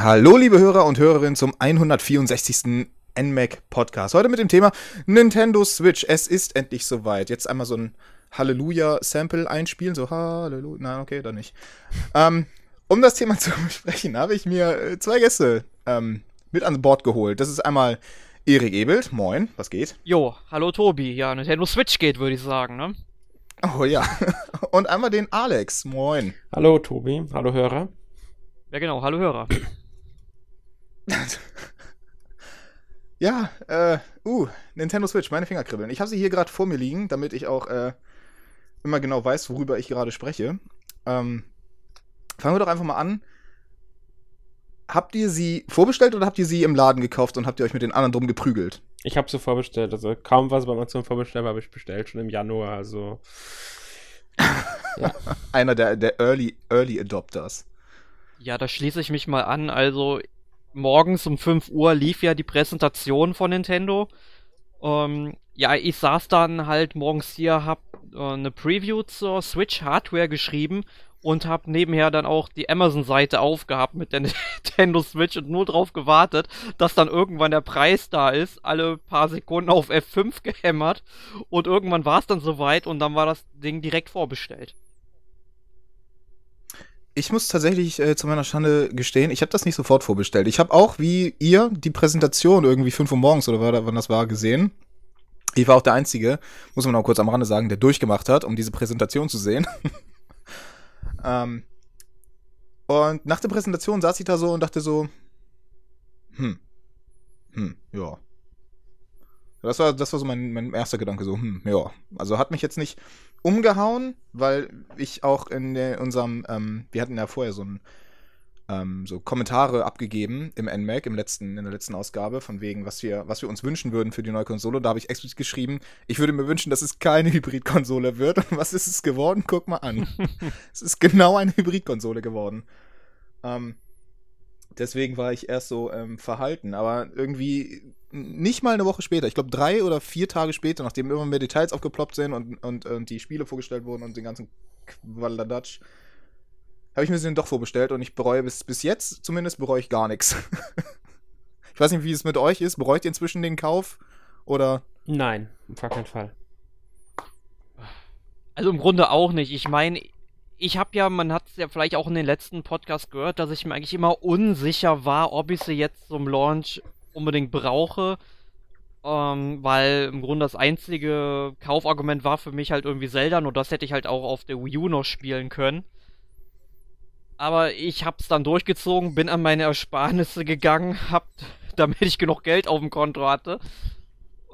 Hallo, liebe Hörer und Hörerinnen zum 164. NMAC Podcast. Heute mit dem Thema Nintendo Switch. Es ist endlich soweit. Jetzt einmal so ein Halleluja-Sample einspielen. So Halleluja. Nein, okay, dann nicht. Ähm, um das Thema zu besprechen, habe ich mir äh, zwei Gäste ähm, mit an Bord geholt. Das ist einmal Erik Ebelt. Moin, was geht? Jo, hallo Tobi. Ja, Nintendo Switch geht, würde ich sagen, ne? Oh ja. Und einmal den Alex. Moin. Hallo Tobi. Hallo Hörer. Ja, genau. Hallo Hörer. ja, äh, uh, Nintendo Switch, meine Finger kribbeln. Ich habe sie hier gerade vor mir liegen, damit ich auch äh, immer genau weiß, worüber ich gerade spreche. Ähm, fangen wir doch einfach mal an. Habt ihr sie vorbestellt oder habt ihr sie im Laden gekauft und habt ihr euch mit den anderen drum geprügelt? Ich habe sie vorbestellt. Also kaum was bei Amazon vorbestellt habe ich bestellt, schon im Januar. Also. ja. Einer der, der Early, Early Adopters. Ja, da schließe ich mich mal an. Also morgens um 5 Uhr lief ja die Präsentation von Nintendo. Ähm, ja, ich saß dann halt morgens hier, hab äh, eine Preview zur Switch Hardware geschrieben und hab nebenher dann auch die Amazon-Seite aufgehabt mit der Nintendo Switch und nur drauf gewartet, dass dann irgendwann der Preis da ist. Alle paar Sekunden auf F5 gehämmert und irgendwann war es dann soweit und dann war das Ding direkt vorbestellt. Ich muss tatsächlich äh, zu meiner Schande gestehen, ich habe das nicht sofort vorbestellt. Ich habe auch, wie ihr, die Präsentation irgendwie 5 Uhr morgens oder wann das war, gesehen. Ich war auch der Einzige, muss man auch kurz am Rande sagen, der durchgemacht hat, um diese Präsentation zu sehen. ähm, und nach der Präsentation saß ich da so und dachte so, hm, hm, ja. Das war, das war so mein, mein erster Gedanke, so, hm, ja. Also hat mich jetzt nicht umgehauen, weil ich auch in der, unserem, ähm, wir hatten ja vorher so ein, ähm, so Kommentare abgegeben im NMAC, im letzten, in der letzten Ausgabe, von wegen, was wir, was wir uns wünschen würden für die neue Konsole. Da habe ich explizit geschrieben, ich würde mir wünschen, dass es keine Hybridkonsole wird. Und was ist es geworden? Guck mal an. es ist genau eine Hybridkonsole geworden. Ähm, deswegen war ich erst so ähm, verhalten. Aber irgendwie nicht mal eine Woche später, ich glaube drei oder vier Tage später, nachdem immer mehr Details aufgeploppt sind und, und, und die Spiele vorgestellt wurden und den ganzen Qualadatsch, habe ich mir sie dann doch vorbestellt und ich bereue bis, bis jetzt zumindest bereue ich gar nichts. ich weiß nicht, wie es mit euch ist. Bereut ihr inzwischen den Kauf? Oder? Nein, auf gar keinen Fall. Also im Grunde auch nicht. Ich meine, ich habe ja, man hat es ja vielleicht auch in den letzten Podcasts gehört, dass ich mir eigentlich immer unsicher war, ob ich sie jetzt zum Launch unbedingt brauche. Ähm, weil im Grunde das einzige Kaufargument war für mich halt irgendwie Zelda, nur das hätte ich halt auch auf der Wii U noch spielen können. Aber ich hab's dann durchgezogen, bin an meine Ersparnisse gegangen, hab, damit ich genug Geld auf dem Konto hatte.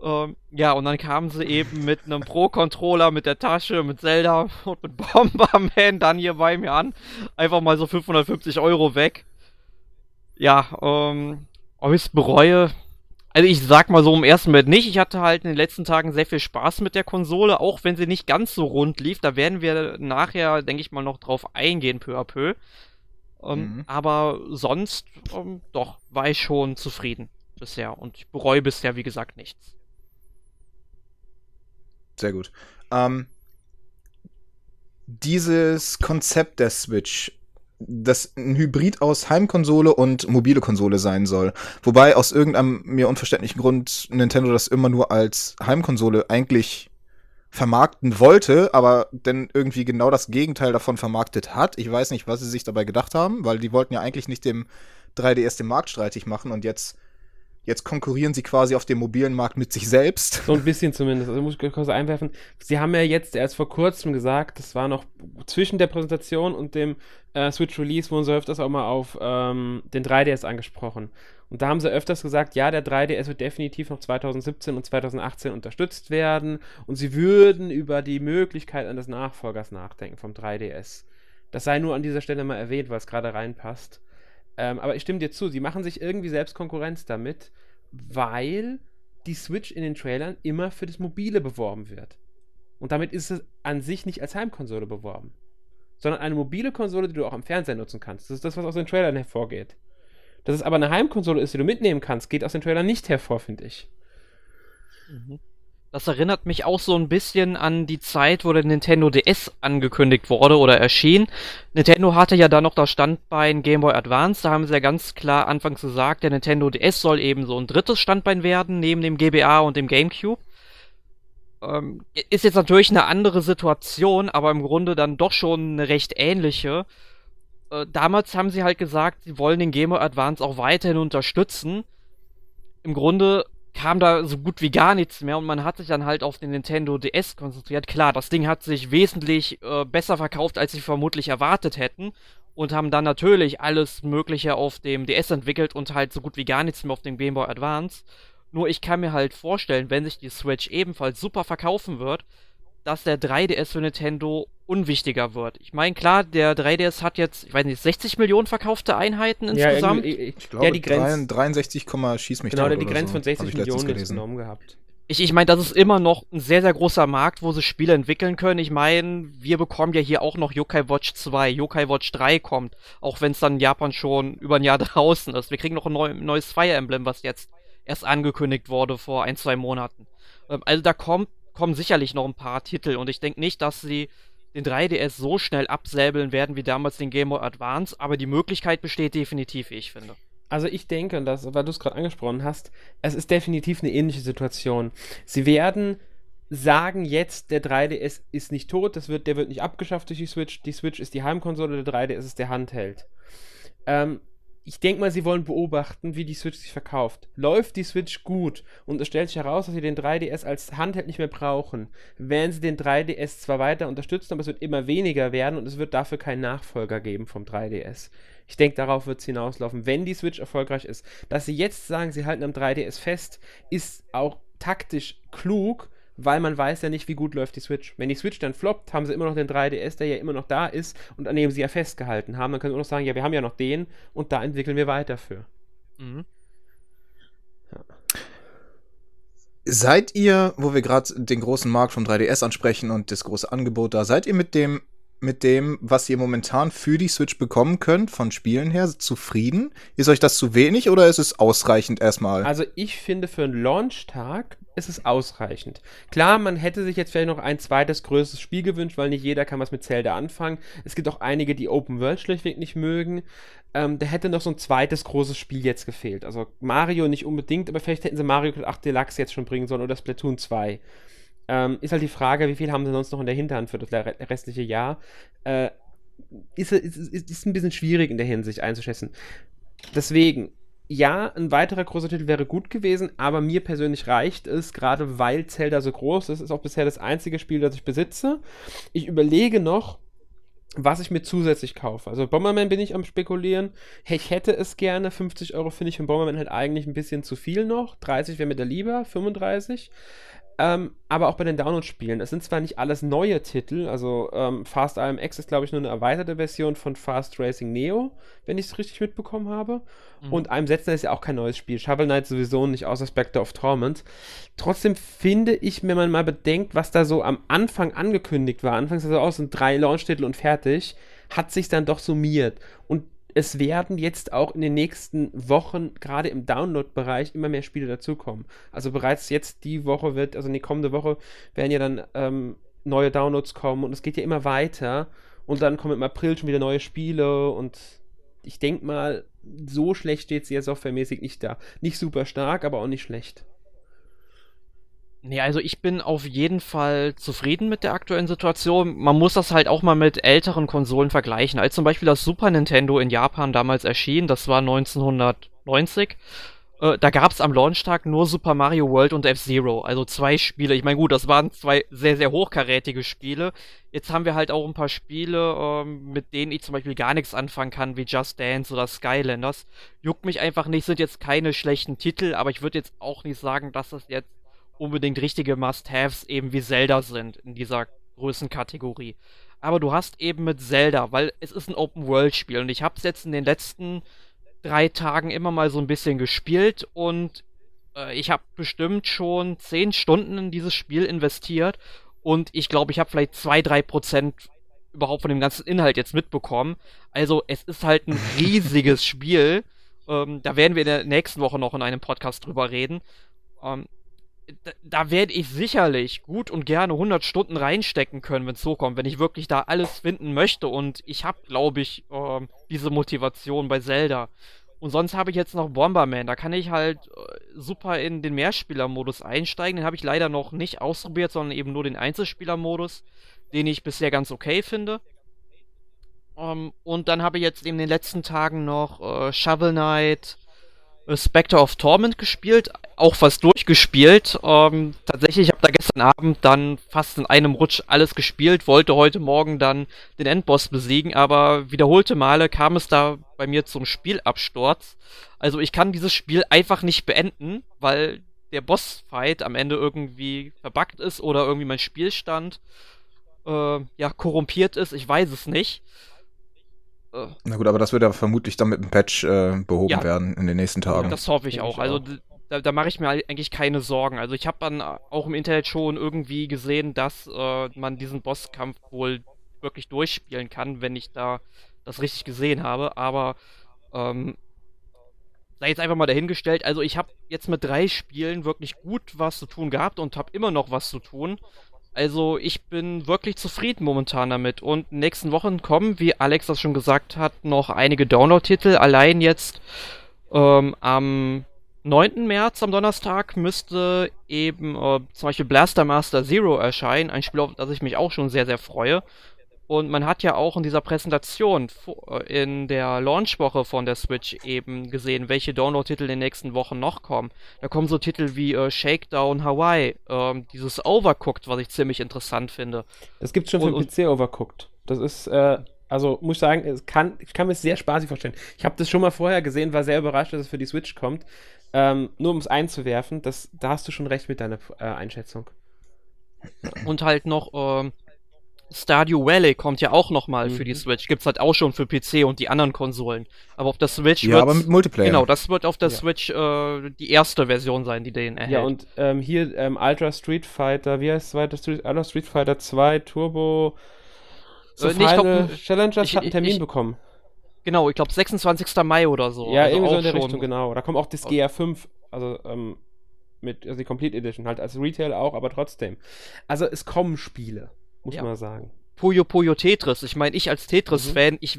Ähm, ja, und dann kamen sie eben mit einem Pro-Controller, mit der Tasche, mit Zelda und mit Bomberman dann hier bei mir an. Einfach mal so 550 Euro weg. Ja, ähm, ob ich es bereue, also ich sag mal so im ersten Moment nicht. Ich hatte halt in den letzten Tagen sehr viel Spaß mit der Konsole, auch wenn sie nicht ganz so rund lief. Da werden wir nachher, denke ich mal, noch drauf eingehen, peu à peu. Ähm, mhm. Aber sonst, ähm, doch, war ich schon zufrieden bisher. Und ich bereue bisher, wie gesagt, nichts. Sehr gut. Ähm, dieses Konzept der Switch das ein Hybrid aus Heimkonsole und mobile Konsole sein soll. Wobei aus irgendeinem mir unverständlichen Grund Nintendo das immer nur als Heimkonsole eigentlich vermarkten wollte, aber dann irgendwie genau das Gegenteil davon vermarktet hat. Ich weiß nicht, was sie sich dabei gedacht haben, weil die wollten ja eigentlich nicht dem 3DS den Markt streitig machen und jetzt Jetzt konkurrieren sie quasi auf dem mobilen Markt mit sich selbst. So ein bisschen zumindest. Also muss ich kurz einwerfen. Sie haben ja jetzt erst vor kurzem gesagt, das war noch zwischen der Präsentation und dem äh, Switch Release, wurden sie öfters auch mal auf ähm, den 3DS angesprochen. Und da haben sie öfters gesagt, ja, der 3DS wird definitiv noch 2017 und 2018 unterstützt werden. Und sie würden über die Möglichkeit eines Nachfolgers nachdenken vom 3DS. Das sei nur an dieser Stelle mal erwähnt, weil es gerade reinpasst. Ähm, aber ich stimme dir zu, sie machen sich irgendwie selbst Konkurrenz damit, weil die Switch in den Trailern immer für das Mobile beworben wird. Und damit ist es an sich nicht als Heimkonsole beworben, sondern eine mobile Konsole, die du auch am Fernseher nutzen kannst. Das ist das, was aus den Trailern hervorgeht. Dass es aber eine Heimkonsole ist, die du mitnehmen kannst, geht aus den Trailern nicht hervor, finde ich. Mhm. Das erinnert mich auch so ein bisschen an die Zeit, wo der Nintendo DS angekündigt wurde oder erschien. Nintendo hatte ja da noch das Standbein Game Boy Advance. Da haben sie ja ganz klar anfangs gesagt, der Nintendo DS soll eben so ein drittes Standbein werden, neben dem GBA und dem GameCube. Ähm, ist jetzt natürlich eine andere Situation, aber im Grunde dann doch schon eine recht ähnliche. Äh, damals haben sie halt gesagt, sie wollen den Game Boy Advance auch weiterhin unterstützen. Im Grunde kam da so gut wie gar nichts mehr und man hat sich dann halt auf den Nintendo DS konzentriert. Klar, das Ding hat sich wesentlich äh, besser verkauft, als sie vermutlich erwartet hätten und haben dann natürlich alles Mögliche auf dem DS entwickelt und halt so gut wie gar nichts mehr auf dem Game Boy Advance. Nur ich kann mir halt vorstellen, wenn sich die Switch ebenfalls super verkaufen wird, dass der 3DS für Nintendo unwichtiger wird. Ich meine, klar, der 3DS hat jetzt, ich weiß nicht, 60 Millionen verkaufte Einheiten insgesamt. Ja, ich, ich glaube, ja, die Grenze, 63, schieß mich Genau, die Grenze so. von 60 Millionen ist genommen gehabt. Ich, ich meine, das ist immer noch ein sehr, sehr großer Markt, wo sie Spiele entwickeln können. Ich meine, wir bekommen ja hier auch noch Yokai Watch 2, Yokai Watch 3 kommt, auch wenn es dann in Japan schon über ein Jahr draußen ist. Wir kriegen noch ein neu, neues Fire Emblem, was jetzt erst angekündigt wurde vor ein, zwei Monaten. Ähm, also da kommt, kommen sicherlich noch ein paar Titel und ich denke nicht, dass sie den 3DS so schnell absäbeln werden wie damals den Game Boy Advance, aber die Möglichkeit besteht definitiv, wie ich finde. Also ich denke, und das, weil du es gerade angesprochen hast, es ist definitiv eine ähnliche Situation. Sie werden sagen jetzt, der 3DS ist nicht tot, das wird, der wird nicht abgeschafft durch die Switch. Die Switch ist die Heimkonsole, der 3DS ist der Handheld. Ähm, ich denke mal, sie wollen beobachten, wie die Switch sich verkauft. Läuft die Switch gut und es stellt sich heraus, dass sie den 3DS als Handheld nicht mehr brauchen, werden sie den 3DS zwar weiter unterstützen, aber es wird immer weniger werden und es wird dafür keinen Nachfolger geben vom 3DS. Ich denke, darauf wird es hinauslaufen, wenn die Switch erfolgreich ist. Dass sie jetzt sagen, sie halten am 3DS fest, ist auch taktisch klug, weil man weiß ja nicht, wie gut läuft die Switch. Wenn die Switch dann floppt, haben sie immer noch den 3DS, der ja immer noch da ist und an dem sie ja festgehalten haben. Dann können sie auch noch sagen, ja, wir haben ja noch den und da entwickeln wir weiter für. Mhm. Ja. Seid ihr, wo wir gerade den großen Markt vom 3DS ansprechen und das große Angebot da, seid ihr mit dem mit dem, was ihr momentan für die Switch bekommen könnt, von Spielen her, zufrieden? Ist euch das zu wenig oder ist es ausreichend erstmal? Also ich finde, für einen Launch-Tag ist es ausreichend. Klar, man hätte sich jetzt vielleicht noch ein zweites größeres Spiel gewünscht, weil nicht jeder kann was mit Zelda anfangen. Es gibt auch einige, die Open World schlichtweg nicht mögen. Ähm, da hätte noch so ein zweites großes Spiel jetzt gefehlt. Also Mario nicht unbedingt, aber vielleicht hätten sie Mario 8 Deluxe jetzt schon bringen sollen oder Splatoon 2. Ähm, ist halt die Frage, wie viel haben sie sonst noch in der Hinterhand für das restliche Jahr? Äh, ist, ist, ist, ist ein bisschen schwierig in der Hinsicht einzuschätzen. Deswegen, ja, ein weiterer großer Titel wäre gut gewesen, aber mir persönlich reicht es, gerade weil Zelda so groß ist, ist auch bisher das einzige Spiel, das ich besitze. Ich überlege noch, was ich mir zusätzlich kaufe. Also Bomberman bin ich am spekulieren. Ich hätte es gerne. 50 Euro finde ich für Bomberman halt eigentlich ein bisschen zu viel noch. 30 wäre mir da lieber, 35. Ähm, aber auch bei den Download-Spielen. Es sind zwar nicht alles neue Titel, also ähm, Fast IMX ist, glaube ich, nur eine erweiterte Version von Fast Racing Neo, wenn ich es richtig mitbekommen habe. Mhm. Und einem Setzen ist ja auch kein neues Spiel. Shovel Knight sowieso nicht, außer Spectre of Torment. Trotzdem finde ich, wenn man mal bedenkt, was da so am Anfang angekündigt war, anfangs sah so aus, sind drei Launch-Titel und fertig, hat sich dann doch summiert. Und es werden jetzt auch in den nächsten Wochen, gerade im Download-Bereich, immer mehr Spiele dazukommen. Also bereits jetzt die Woche wird, also die kommende Woche werden ja dann ähm, neue Downloads kommen und es geht ja immer weiter. Und dann kommen im April schon wieder neue Spiele und ich denke mal, so schlecht steht sie ja softwaremäßig nicht da. Nicht super stark, aber auch nicht schlecht. Nee, also ich bin auf jeden Fall zufrieden mit der aktuellen Situation. Man muss das halt auch mal mit älteren Konsolen vergleichen. Als zum Beispiel das Super Nintendo in Japan damals erschien, das war 1990, äh, da gab es am Launchtag nur Super Mario World und F-Zero, also zwei Spiele. Ich meine, gut, das waren zwei sehr, sehr hochkarätige Spiele. Jetzt haben wir halt auch ein paar Spiele, ähm, mit denen ich zum Beispiel gar nichts anfangen kann, wie Just Dance oder Skylanders. Juckt mich einfach nicht, sind jetzt keine schlechten Titel, aber ich würde jetzt auch nicht sagen, dass das jetzt unbedingt richtige Must-Haves eben wie Zelda sind in dieser Größenkategorie. Aber du hast eben mit Zelda, weil es ist ein Open-World-Spiel und ich habe es jetzt in den letzten drei Tagen immer mal so ein bisschen gespielt und äh, ich habe bestimmt schon zehn Stunden in dieses Spiel investiert und ich glaube, ich habe vielleicht zwei, drei Prozent überhaupt von dem ganzen Inhalt jetzt mitbekommen. Also es ist halt ein riesiges Spiel. Ähm, da werden wir in der nächsten Woche noch in einem Podcast drüber reden. Ähm, da, da werde ich sicherlich gut und gerne 100 Stunden reinstecken können, wenn es so kommt, wenn ich wirklich da alles finden möchte und ich habe, glaube ich, äh, diese Motivation bei Zelda. Und sonst habe ich jetzt noch Bomberman. Da kann ich halt äh, super in den Mehrspielermodus einsteigen. Den habe ich leider noch nicht ausprobiert, sondern eben nur den Einzelspielermodus, den ich bisher ganz okay finde. Ähm, und dann habe ich jetzt in den letzten Tagen noch äh, Shovel Knight, Spectre of Torment gespielt, auch fast durchgespielt. Ähm, tatsächlich, ich habe da gestern Abend dann fast in einem Rutsch alles gespielt, wollte heute Morgen dann den Endboss besiegen, aber wiederholte Male kam es da bei mir zum Spielabsturz. Also ich kann dieses Spiel einfach nicht beenden, weil der Bossfight am Ende irgendwie verbuggt ist oder irgendwie mein Spielstand äh, ja korrumpiert ist. Ich weiß es nicht. Äh, Na gut, aber das wird ja vermutlich dann mit dem Patch äh, behoben ja, werden in den nächsten Tagen. Das hoffe ich auch. Also da, da mache ich mir eigentlich keine Sorgen. Also ich habe dann auch im Internet schon irgendwie gesehen, dass äh, man diesen Bosskampf wohl wirklich durchspielen kann, wenn ich da das richtig gesehen habe. Aber ähm, sei jetzt einfach mal dahingestellt. Also ich habe jetzt mit drei Spielen wirklich gut was zu tun gehabt und habe immer noch was zu tun. Also ich bin wirklich zufrieden momentan damit. Und in den nächsten Wochen kommen, wie Alex das schon gesagt hat, noch einige Download-Titel. Allein jetzt ähm, am 9. März, am Donnerstag, müsste eben äh, zum Beispiel Blaster Master Zero erscheinen. Ein Spiel, auf das ich mich auch schon sehr, sehr freue. Und man hat ja auch in dieser Präsentation äh, in der Launchwoche von der Switch eben gesehen, welche Download-Titel in den nächsten Wochen noch kommen. Da kommen so Titel wie äh, Shakedown Hawaii, ähm, dieses Overcooked, was ich ziemlich interessant finde. Das gibt's schon für und, PC Overcooked. Das ist, äh, also muss ich sagen, kann, ich kann mir es sehr spaßig vorstellen. Ich habe das schon mal vorher gesehen, war sehr überrascht, dass es für die Switch kommt. Ähm, nur um es einzuwerfen, das, da hast du schon recht mit deiner äh, Einschätzung. Und halt noch, ähm, Stardew Valley kommt ja auch nochmal mhm. für die mhm. Switch. Gibt's halt auch schon für PC und die anderen Konsolen. Aber auf der Switch Ja, aber mit Multiplayer. Genau, das wird auf der ja. Switch äh, die erste Version sein, die den erhält. Ja, und ähm, hier ähm, Ultra Street Fighter, wie heißt es weiter? Street, Ultra Street Fighter 2 Turbo so äh, nee, glaub, Challengers ich, hat einen Termin ich, bekommen. Genau, ich glaube 26. Mai oder so. Ja, also irgendwie so in der schon. Richtung, genau. Da kommt auch das GR5, also ähm, mit, also die Complete Edition, halt als Retail auch, aber trotzdem. Also es kommen Spiele muss ja. man sagen. Puyo Puyo Tetris. Ich meine, ich als Tetris-Fan, mhm. ich,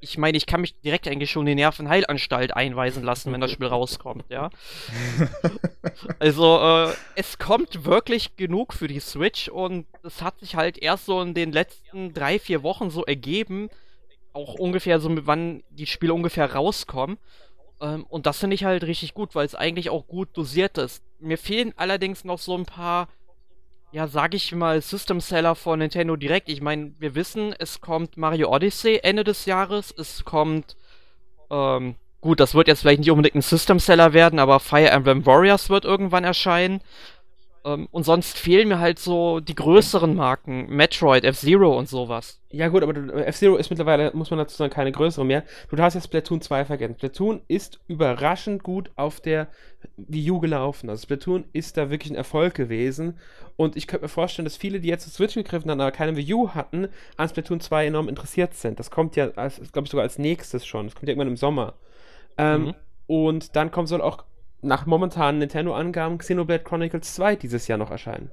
ich meine, ich kann mich direkt eigentlich schon in die Nervenheilanstalt einweisen lassen, wenn das Spiel rauskommt, ja. also, äh, es kommt wirklich genug für die Switch und es hat sich halt erst so in den letzten drei, vier Wochen so ergeben, auch ungefähr so, wann die Spiele ungefähr rauskommen. Ähm, und das finde ich halt richtig gut, weil es eigentlich auch gut dosiert ist. Mir fehlen allerdings noch so ein paar ja, sag ich mal, System Seller von Nintendo direkt. Ich meine, wir wissen, es kommt Mario Odyssey Ende des Jahres, es kommt, ähm, gut, das wird jetzt vielleicht nicht unbedingt ein System Seller werden, aber Fire Emblem Warriors wird irgendwann erscheinen. Ähm, und sonst fehlen mir halt so die größeren Marken, Metroid, F-Zero und sowas. Ja gut, aber F-Zero ist mittlerweile, muss man dazu sagen, keine größere mehr. Du hast jetzt Splatoon 2 vergessen. Splatoon ist überraschend gut auf der Wii U gelaufen. Also Splatoon ist da wirklich ein Erfolg gewesen. Und ich könnte mir vorstellen, dass viele, die jetzt zu Switch gegriffen haben, aber keine Wii U hatten, an Splatoon 2 enorm interessiert sind. Das kommt ja, glaube ich, sogar als nächstes schon. Das kommt ja irgendwann im Sommer. Ähm, mhm. Und dann kommt soll auch nach momentanen Nintendo-Angaben Xenoblade Chronicles 2 dieses Jahr noch erscheinen.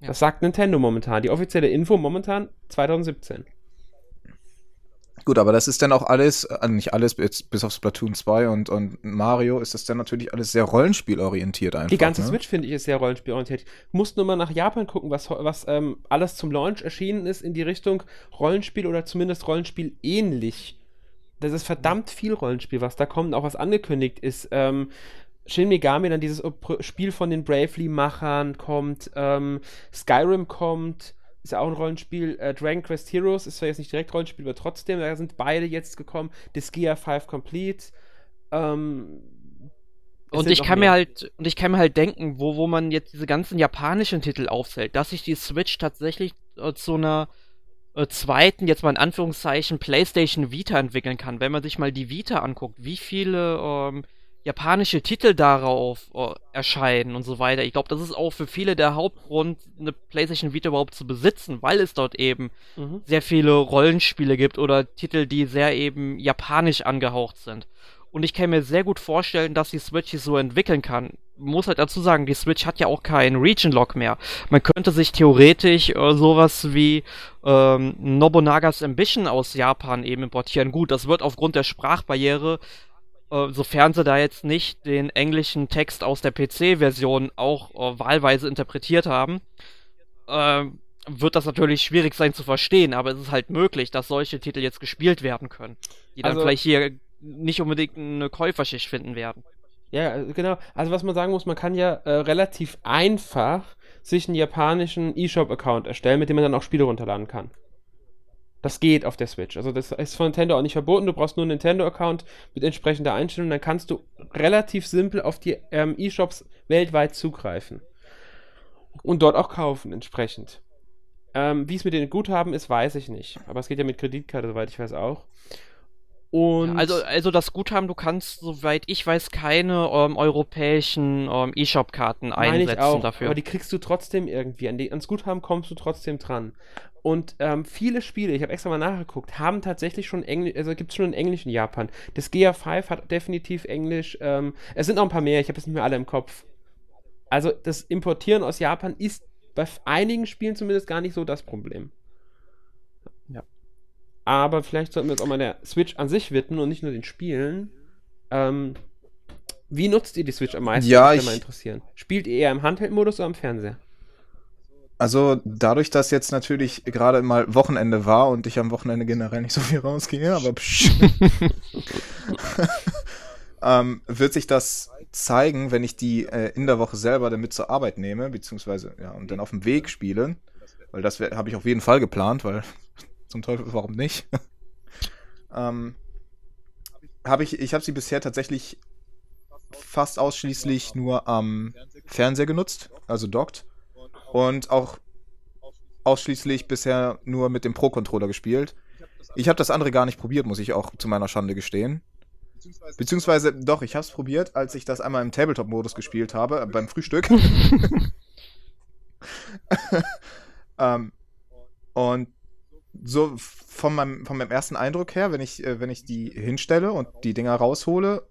Ja. Das sagt Nintendo momentan. Die offizielle Info momentan 2017. Gut, aber das ist dann auch alles, also nicht alles, bis auf Splatoon 2 und, und Mario, ist das dann natürlich alles sehr rollenspielorientiert einfach. Die ganze ne? Switch, finde ich, ist sehr rollenspielorientiert. Musst nur mal nach Japan gucken, was, was ähm, alles zum Launch erschienen ist in die Richtung Rollenspiel oder zumindest Rollenspiel ähnlich. Das ist verdammt viel Rollenspiel, was da kommt, auch was angekündigt ist. Ähm, Shin Megami, dann dieses Spiel von den Bravely-Machern kommt, ähm, Skyrim kommt, ist ja auch ein Rollenspiel. Äh, Dragon Quest Heroes ist zwar jetzt nicht direkt Rollenspiel, aber trotzdem, da sind beide jetzt gekommen. Disgaea 5 Complete. Ähm, und ich kann mehr. mir halt, und ich kann mir halt denken, wo, wo man jetzt diese ganzen japanischen Titel aufzählt, dass sich die Switch tatsächlich äh, zu einer zweiten, jetzt mal in Anführungszeichen, PlayStation Vita entwickeln kann. Wenn man sich mal die Vita anguckt, wie viele ähm, japanische Titel darauf äh, erscheinen und so weiter. Ich glaube, das ist auch für viele der Hauptgrund, eine PlayStation Vita überhaupt zu besitzen, weil es dort eben mhm. sehr viele Rollenspiele gibt oder Titel, die sehr eben japanisch angehaucht sind. Und ich kann mir sehr gut vorstellen, dass die Switch sich so entwickeln kann. Muss halt dazu sagen, die Switch hat ja auch keinen Region-Lock mehr. Man könnte sich theoretisch äh, sowas wie ähm, Nobunagas Ambition aus Japan eben importieren. Gut, das wird aufgrund der Sprachbarriere, äh, sofern sie da jetzt nicht den englischen Text aus der PC-Version auch äh, wahlweise interpretiert haben, äh, wird das natürlich schwierig sein zu verstehen, aber es ist halt möglich, dass solche Titel jetzt gespielt werden können, die dann Also- vielleicht hier nicht unbedingt eine Käuferschicht finden werden. Ja, genau. Also was man sagen muss, man kann ja äh, relativ einfach sich einen japanischen eShop-Account erstellen, mit dem man dann auch Spiele runterladen kann. Das geht auf der Switch. Also das ist von Nintendo auch nicht verboten. Du brauchst nur einen Nintendo-Account mit entsprechender Einstellung. Dann kannst du relativ simpel auf die ähm, eShops weltweit zugreifen. Und dort auch kaufen entsprechend. Ähm, Wie es mit den Guthaben ist, weiß ich nicht. Aber es geht ja mit Kreditkarte, soweit ich weiß auch. Und Also, also das Guthaben, du kannst, soweit ich weiß, keine ähm, europäischen ähm, E-Shop-Karten einsetzen auch, dafür. aber die kriegst du trotzdem irgendwie. An die, ans Guthaben kommst du trotzdem dran. Und ähm, viele Spiele, ich habe extra mal nachgeguckt, haben tatsächlich schon Englisch, also gibt es schon in Englisch in Japan. Das GA5 hat definitiv Englisch. Ähm, es sind noch ein paar mehr, ich habe es nicht mehr alle im Kopf. Also das Importieren aus Japan ist bei einigen Spielen zumindest gar nicht so das Problem. Aber vielleicht sollten wir uns auch mal der Switch an sich widmen und nicht nur den Spielen. Ähm, wie nutzt ihr die Switch am meisten? Ja, Würde mich ich- mal interessieren. Spielt ihr eher im Handheld-Modus oder am Fernseher? Also dadurch, dass jetzt natürlich gerade mal Wochenende war und ich am Wochenende generell nicht so viel rausgehe, aber ähm, wird sich das zeigen, wenn ich die äh, in der Woche selber dann mit zur Arbeit nehme, beziehungsweise ja, und dann auf dem Weg spiele. Weil das habe ich auf jeden Fall geplant, weil zum Teufel, warum nicht? ähm, habe ich, ich habe sie bisher tatsächlich fast ausschließlich nur am Fernseher genutzt, also dockt. Und auch ausschließlich bisher nur mit dem Pro-Controller gespielt. Ich habe das andere gar nicht probiert, muss ich auch zu meiner Schande gestehen. Beziehungsweise, doch, ich habe es probiert, als ich das einmal im Tabletop-Modus gespielt habe, äh, beim Frühstück. ähm, und so von meinem, von meinem ersten Eindruck her, wenn ich, äh, wenn ich die hinstelle und die Dinger raushole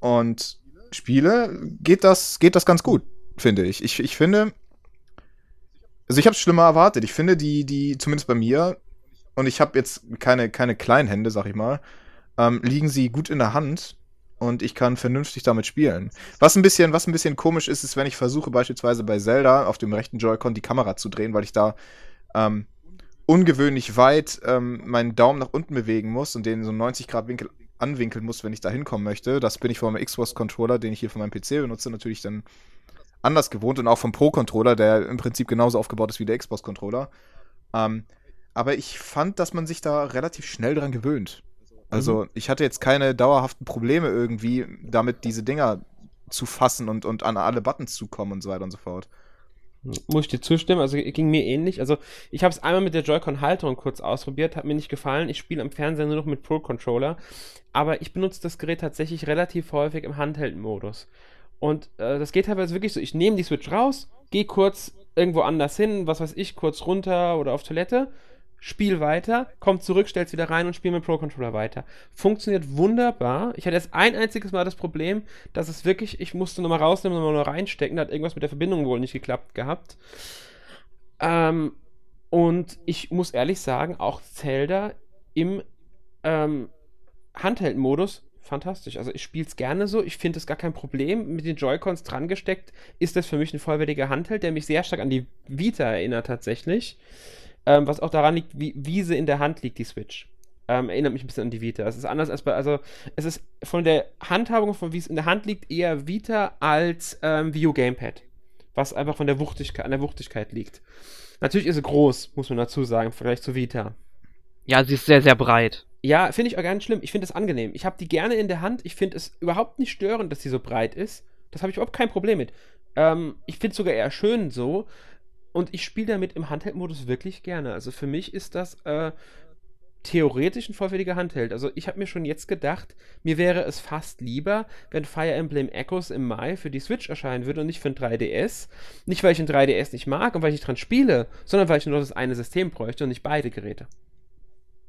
und spiele, geht das, geht das ganz gut, finde ich. Ich, ich finde, also ich habe es schlimmer erwartet. Ich finde die, die, zumindest bei mir, und ich habe jetzt keine, keine kleinen Hände, sag ich mal, ähm, liegen sie gut in der Hand und ich kann vernünftig damit spielen. Was ein bisschen, was ein bisschen komisch ist, ist, wenn ich versuche, beispielsweise bei Zelda auf dem rechten Joy-Con die Kamera zu drehen, weil ich da ähm, ungewöhnlich weit ähm, meinen Daumen nach unten bewegen muss und den so 90 Grad Winkel anwinkeln muss, wenn ich da hinkommen möchte. Das bin ich von meinem Xbox-Controller, den ich hier von meinem PC benutze, natürlich dann anders gewohnt und auch vom Pro-Controller, der im Prinzip genauso aufgebaut ist wie der Xbox-Controller. Ähm, aber ich fand, dass man sich da relativ schnell dran gewöhnt. Also ich hatte jetzt keine dauerhaften Probleme irgendwie damit, diese Dinger zu fassen und, und an alle Buttons zu kommen und so weiter und so fort. Muss ich dir zustimmen, also ging mir ähnlich. Also ich habe es einmal mit der Joy-Con-Halterung kurz ausprobiert, hat mir nicht gefallen. Ich spiele am Fernseher nur noch mit Pro-Controller, aber ich benutze das Gerät tatsächlich relativ häufig im Handheld-Modus. Und äh, das geht teilweise wirklich so, ich nehme die Switch raus, gehe kurz irgendwo anders hin, was weiß ich, kurz runter oder auf Toilette, spiel weiter, komm zurück, stell's wieder rein und spiel mit Pro-Controller weiter. Funktioniert wunderbar. Ich hatte erst ein einziges Mal das Problem, dass es wirklich, ich musste nochmal rausnehmen und nochmal reinstecken, da hat irgendwas mit der Verbindung wohl nicht geklappt gehabt. Ähm, und ich muss ehrlich sagen, auch Zelda im ähm, Handheld-Modus fantastisch. Also ich spiele es gerne so, ich finde es gar kein Problem. Mit den Joy-Cons dran gesteckt ist das für mich ein vollwertiger Handheld, der mich sehr stark an die Vita erinnert tatsächlich. Ähm, was auch daran liegt, wie, wie sie in der Hand liegt, die Switch. Ähm, erinnert mich ein bisschen an die Vita. Es ist anders als bei, also es ist von der Handhabung, von wie es in der Hand liegt, eher Vita als ähm, U Gamepad. Was einfach von der Wuchtigkeit, an der Wuchtigkeit liegt. Natürlich ist sie groß, muss man dazu sagen, im Vergleich zu Vita. Ja, sie ist sehr, sehr breit. Ja, finde ich auch gar nicht schlimm. Ich finde es angenehm. Ich habe die gerne in der Hand. Ich finde es überhaupt nicht störend, dass sie so breit ist. Das habe ich überhaupt kein Problem mit. Ähm, ich finde es sogar eher schön so. Und ich spiele damit im Handheld-Modus wirklich gerne. Also für mich ist das äh, theoretisch ein vollwertiger Handheld. Also ich habe mir schon jetzt gedacht, mir wäre es fast lieber, wenn Fire Emblem Echoes im Mai für die Switch erscheinen würde und nicht für ein 3DS. Nicht, weil ich ein 3DS nicht mag und weil ich nicht dran spiele, sondern weil ich nur das eine System bräuchte und nicht beide Geräte.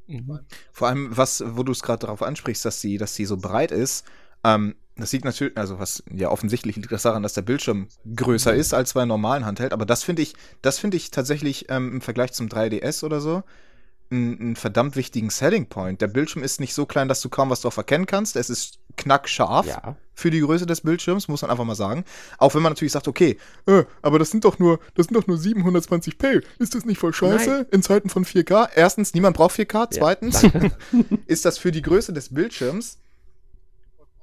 Mhm. Vor allem, was, wo du es gerade darauf ansprichst, dass sie, dass sie so breit ist, ähm, das liegt natürlich, also was ja offensichtlich liegt das daran, dass der Bildschirm größer mhm. ist als bei normalen Handheld, aber das finde ich, das finde ich tatsächlich ähm, im Vergleich zum 3DS oder so einen, verdammt wichtigen Selling Point. Der Bildschirm ist nicht so klein, dass du kaum was drauf erkennen kannst. Es ist knackscharf ja. für die Größe des Bildschirms, muss man einfach mal sagen. Auch wenn man natürlich sagt, okay, äh, aber das sind doch nur, das sind doch nur 720p. Ist das nicht voll scheiße Nein. in Zeiten von 4K? Erstens, niemand braucht 4K. Zweitens, ja, ist das für die Größe des Bildschirms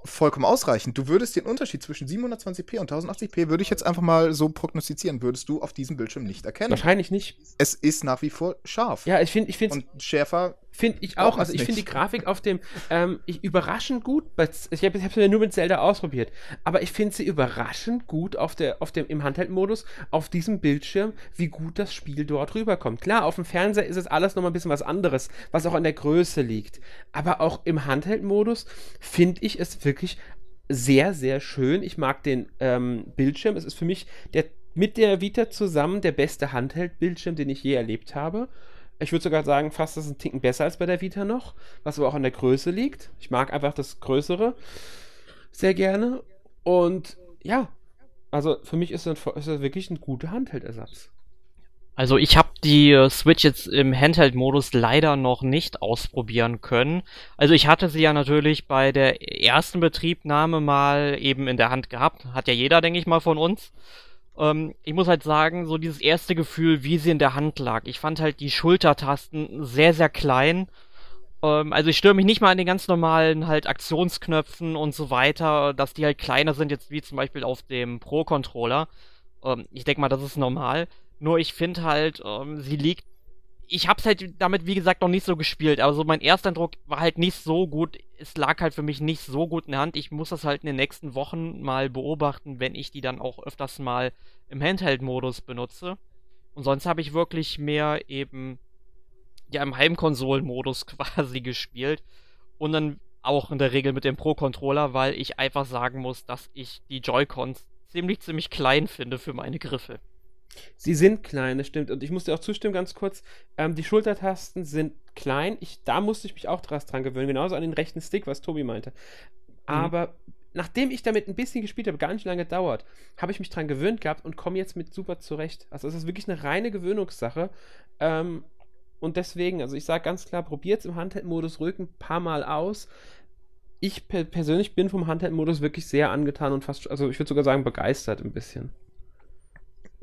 vollkommen ausreichend. Du würdest den Unterschied zwischen 720p und 1080p, würde ich jetzt einfach mal so prognostizieren, würdest du auf diesem Bildschirm nicht erkennen. Wahrscheinlich nicht. Es ist nach wie vor scharf. Ja, ich finde, ich finde und schärfer Finde ich auch. Also ich finde die Grafik auf dem ähm, ich, überraschend gut. Ich habe es ja nur mit Zelda ausprobiert, aber ich finde sie überraschend gut auf der, auf dem, im Handheld-Modus auf diesem Bildschirm, wie gut das Spiel dort rüberkommt. Klar, auf dem Fernseher ist es alles nochmal ein bisschen was anderes, was auch an der Größe liegt. Aber auch im Handheld-Modus finde ich es wirklich sehr, sehr schön. Ich mag den ähm, Bildschirm. Es ist für mich der mit der Vita zusammen der beste Handheld-Bildschirm, den ich je erlebt habe. Ich würde sogar sagen, fast ist ein Ticken besser als bei der Vita noch, was aber auch an der Größe liegt. Ich mag einfach das Größere sehr gerne. Und ja, also für mich ist das wirklich ein guter Handheld-Ersatz. Also ich habe die äh, Switch jetzt im Handheld-Modus leider noch nicht ausprobieren können. Also ich hatte sie ja natürlich bei der ersten Betriebnahme mal eben in der Hand gehabt. Hat ja jeder, denke ich mal, von uns. Ähm, ich muss halt sagen, so dieses erste Gefühl, wie sie in der Hand lag. Ich fand halt die Schultertasten sehr, sehr klein. Ähm, also ich störe mich nicht mal an den ganz normalen halt Aktionsknöpfen und so weiter, dass die halt kleiner sind, jetzt wie zum Beispiel auf dem Pro-Controller. Ähm, ich denke mal, das ist normal. Nur ich finde halt, ähm, sie liegt ich hab's halt damit, wie gesagt, noch nicht so gespielt. Also mein erster Eindruck war halt nicht so gut. Es lag halt für mich nicht so gut in der Hand. Ich muss das halt in den nächsten Wochen mal beobachten, wenn ich die dann auch öfters mal im Handheld-Modus benutze. Und sonst habe ich wirklich mehr eben ja im Heimkonsolen-Modus quasi gespielt. Und dann auch in der Regel mit dem Pro-Controller, weil ich einfach sagen muss, dass ich die Joy-Cons ziemlich, ziemlich klein finde für meine Griffe. Sie sind klein, das stimmt. Und ich muss dir auch zustimmen, ganz kurz. Ähm, die Schultertasten sind klein. Ich, da musste ich mich auch dran gewöhnen, genauso an den rechten Stick, was Tobi meinte. Mhm. Aber mhm. nachdem ich damit ein bisschen gespielt habe, gar nicht lange dauert, habe ich mich dran gewöhnt gehabt und komme jetzt mit super zurecht. Also es ist wirklich eine reine Gewöhnungssache. Ähm, und deswegen, also ich sage ganz klar, probiert es im Handheld-Modus ruhig ein paar Mal aus. Ich per persönlich bin vom Handheld-Modus wirklich sehr angetan und fast, also ich würde sogar sagen, begeistert ein bisschen.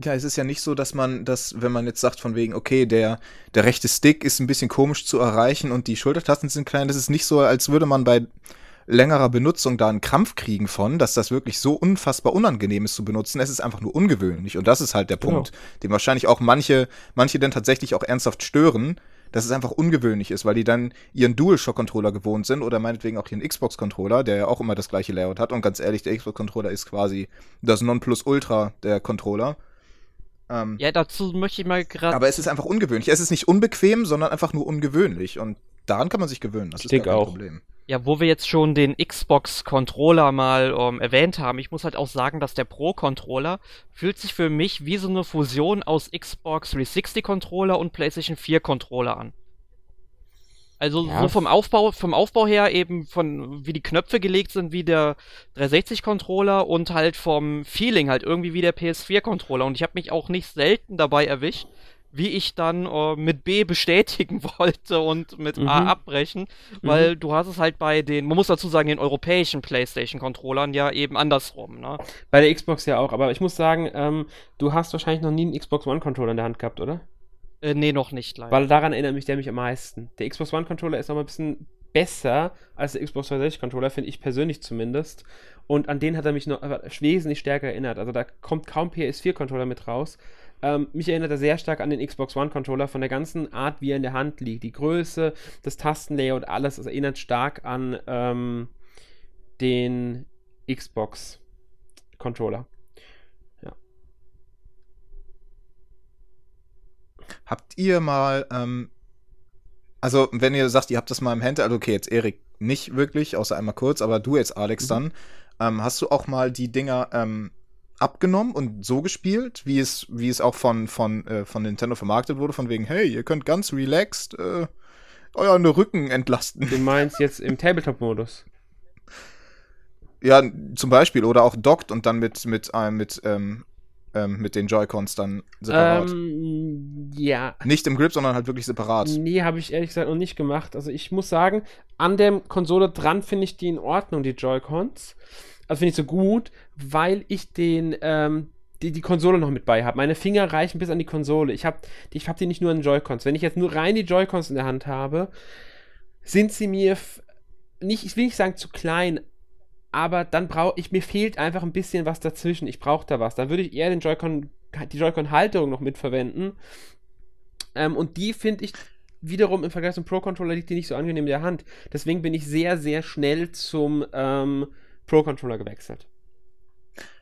Ja, es ist ja nicht so, dass man, dass, wenn man jetzt sagt von wegen, okay, der, der rechte Stick ist ein bisschen komisch zu erreichen und die Schultertasten sind klein, das ist nicht so, als würde man bei längerer Benutzung da einen Krampf kriegen von, dass das wirklich so unfassbar unangenehm ist zu benutzen. Es ist einfach nur ungewöhnlich. Und das ist halt der genau. Punkt, den wahrscheinlich auch manche, manche dann tatsächlich auch ernsthaft stören, dass es einfach ungewöhnlich ist, weil die dann ihren DualShock-Controller gewohnt sind oder meinetwegen auch ihren Xbox-Controller, der ja auch immer das gleiche Layout hat. Und ganz ehrlich, der Xbox-Controller ist quasi das Nonplusultra der Controller. Ähm, ja, dazu möchte ich mal gerade. Aber es ist einfach ungewöhnlich. Es ist nicht unbequem, sondern einfach nur ungewöhnlich. Und daran kann man sich gewöhnen. Das ich ist kein auch. Problem. Ja, wo wir jetzt schon den Xbox-Controller mal ähm, erwähnt haben, ich muss halt auch sagen, dass der Pro-Controller fühlt sich für mich wie so eine Fusion aus Xbox 360-Controller und PlayStation 4-Controller an. Also ja. so vom Aufbau, vom Aufbau her eben von wie die Knöpfe gelegt sind, wie der 360 Controller und halt vom Feeling halt irgendwie wie der PS4 Controller und ich habe mich auch nicht selten dabei erwischt, wie ich dann äh, mit B bestätigen wollte und mit mhm. A abbrechen, weil mhm. du hast es halt bei den, man muss dazu sagen, den europäischen PlayStation Controllern ja eben andersrum, ne? Bei der Xbox ja auch, aber ich muss sagen, ähm, du hast wahrscheinlich noch nie einen Xbox One Controller in der Hand gehabt, oder? Äh, nee, noch nicht, leider. Weil daran erinnert mich der mich am meisten. Der Xbox One Controller ist noch mal ein bisschen besser als der Xbox 360 Controller, finde ich persönlich zumindest. Und an den hat er mich noch wesentlich stärker erinnert. Also da kommt kaum PS4 Controller mit raus. Ähm, mich erinnert er sehr stark an den Xbox One Controller von der ganzen Art, wie er in der Hand liegt. Die Größe, das Tastenlayout, alles. Das erinnert stark an ähm, den Xbox Controller. Habt ihr mal, ähm, also wenn ihr sagt, ihr habt das mal im Handheld, also okay, jetzt Erik nicht wirklich, außer einmal kurz, aber du jetzt Alex mhm. dann, ähm, hast du auch mal die Dinger ähm, abgenommen und so gespielt, wie es, wie es auch von, von, äh, von Nintendo vermarktet wurde, von wegen, hey, ihr könnt ganz relaxed äh, euren Rücken entlasten. Du meinst jetzt im Tabletop-Modus? Ja, zum Beispiel. Oder auch dockt und dann mit, mit, äh, mit, ähm, ähm, mit den Joy-Cons dann separat. Ähm, ja. Nicht im Grip, sondern halt wirklich separat. Nee, habe ich ehrlich gesagt noch nicht gemacht. Also ich muss sagen, an der Konsole dran finde ich die in Ordnung, die Joy-Cons. Also finde ich so gut, weil ich den, ähm, die, die Konsole noch mit bei habe. Meine Finger reichen bis an die Konsole. Ich habe ich hab die nicht nur an Joy-Cons. Wenn ich jetzt nur rein die Joy-Cons in der Hand habe, sind sie mir nicht, ich will nicht sagen zu klein, aber dann brauche ich, mir fehlt einfach ein bisschen was dazwischen. Ich brauche da was. Dann würde ich eher den Joy-Con, die Joy-Con-Halterung noch mitverwenden. Ähm, und die finde ich wiederum im Vergleich zum Pro-Controller liegt die nicht so angenehm in der Hand. Deswegen bin ich sehr, sehr schnell zum ähm, Pro-Controller gewechselt.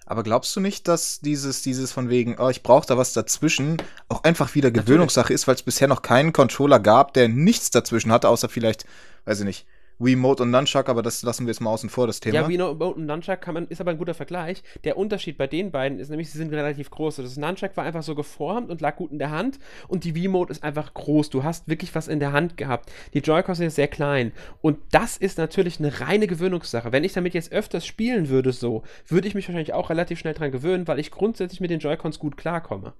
Aber glaubst du nicht, dass dieses, dieses von wegen, oh, ich brauche da was dazwischen, auch einfach wieder Natürlich. Gewöhnungssache ist, weil es bisher noch keinen Controller gab, der nichts dazwischen hatte, außer vielleicht, weiß ich nicht, Wiimote und Nunchuck, aber das lassen wir jetzt mal außen vor, das Thema. Ja, Wii Remote und Nunchuck kann man, ist aber ein guter Vergleich. Der Unterschied bei den beiden ist nämlich, sie sind relativ groß. Das Nunchuck war einfach so geformt und lag gut in der Hand und die Wiimote ist einfach groß. Du hast wirklich was in der Hand gehabt. Die Joy-Cons sind sehr klein und das ist natürlich eine reine Gewöhnungssache. Wenn ich damit jetzt öfters spielen würde so, würde ich mich wahrscheinlich auch relativ schnell dran gewöhnen, weil ich grundsätzlich mit den Joy-Cons gut klarkomme.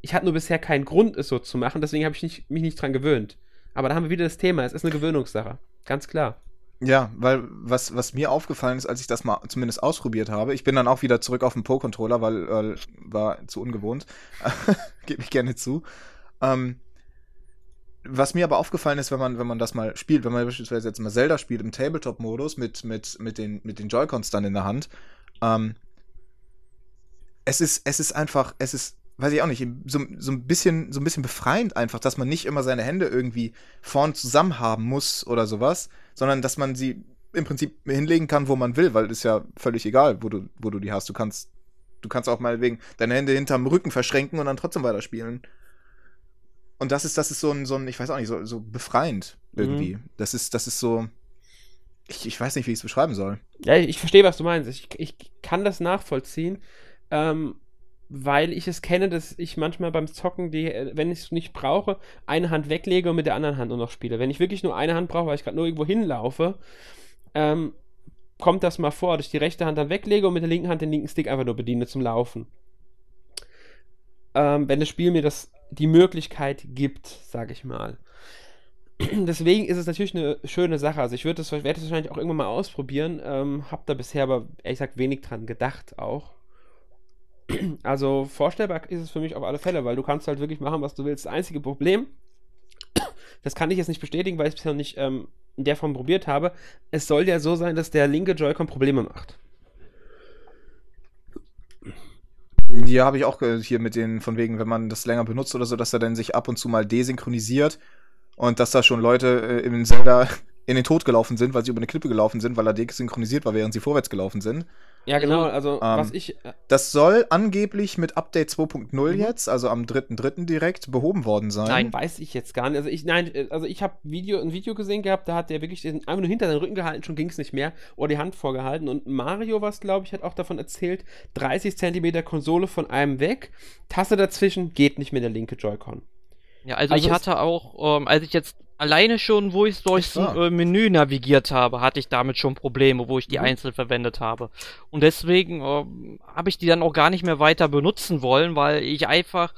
Ich hatte nur bisher keinen Grund, es so zu machen, deswegen habe ich nicht, mich nicht dran gewöhnt. Aber da haben wir wieder das Thema, es ist eine Gewöhnungssache. Ganz klar. Ja, weil was, was mir aufgefallen ist, als ich das mal zumindest ausprobiert habe, ich bin dann auch wieder zurück auf den Pro-Controller, weil äh, war zu ungewohnt, gebe ich gerne zu. Ähm, was mir aber aufgefallen ist, wenn man, wenn man das mal spielt, wenn man beispielsweise jetzt mal Zelda spielt im Tabletop-Modus mit, mit, mit, den, mit den Joy-Cons dann in der Hand, ähm, es ist, es ist einfach, es ist, weiß ich auch nicht, so, so ein bisschen, so ein bisschen befreiend einfach, dass man nicht immer seine Hände irgendwie vorn zusammen haben muss oder sowas, sondern dass man sie im Prinzip hinlegen kann, wo man will, weil es ist ja völlig egal, wo du, wo du die hast. Du kannst, du kannst auch mal wegen deine Hände hinterm Rücken verschränken und dann trotzdem weiterspielen. Und das ist, das ist so ein, so ein, ich weiß auch nicht, so, so befreiend irgendwie. Mhm. Das ist, das ist so, ich, ich weiß nicht, wie ich es beschreiben soll. Ja, ich, ich verstehe, was du meinst. Ich, ich kann das nachvollziehen, ähm, weil ich es kenne, dass ich manchmal beim Zocken, die, äh, wenn ich es nicht brauche, eine Hand weglege und mit der anderen Hand nur noch spiele. Wenn ich wirklich nur eine Hand brauche, weil ich gerade nur irgendwo hinlaufe, ähm, kommt das mal vor, dass ich die rechte Hand dann weglege und mit der linken Hand den linken Stick einfach nur bediene zum Laufen. Ähm, wenn das Spiel mir das die Möglichkeit gibt, sage ich mal. Deswegen ist es natürlich eine schöne Sache. Also ich würde das, werde das wahrscheinlich auch irgendwann mal ausprobieren. Ähm, hab da bisher aber ehrlich gesagt wenig dran gedacht auch. Also vorstellbar ist es für mich auf alle Fälle, weil du kannst halt wirklich machen, was du willst. Das einzige Problem, das kann ich jetzt nicht bestätigen, weil ich es bisher nicht ähm, in der Form probiert habe. Es soll ja so sein, dass der linke Joy-Con Probleme macht. Ja, habe ich auch äh, hier mit den, von wegen, wenn man das länger benutzt oder so, dass er dann sich ab und zu mal desynchronisiert und dass da schon Leute äh, in Zelda in den Tod gelaufen sind, weil sie über eine Klippe gelaufen sind, weil er desynchronisiert war, während sie vorwärts gelaufen sind. Ja, genau. Also, Ähm, was ich. Äh, Das soll angeblich mit Update 2.0 Mhm. jetzt, also am 3.3. direkt, behoben worden sein. Nein. Weiß ich jetzt gar nicht. Also ich, nein, äh, also ich habe Video, ein Video gesehen gehabt, da hat der wirklich den, einfach nur hinter den Rücken gehalten, schon ging es nicht mehr, oder die Hand vorgehalten. Und Mario, was glaube ich, hat auch davon erzählt, 30 Zentimeter Konsole von einem weg, Tasse dazwischen, geht nicht mehr der linke Joy-Con. Ja, also, Also ich hatte auch, ähm, als ich jetzt alleine schon, wo ich durchs äh, Menü navigiert habe, hatte ich damit schon Probleme, wo ich die Mhm. einzeln verwendet habe. Und deswegen ähm, habe ich die dann auch gar nicht mehr weiter benutzen wollen, weil ich einfach,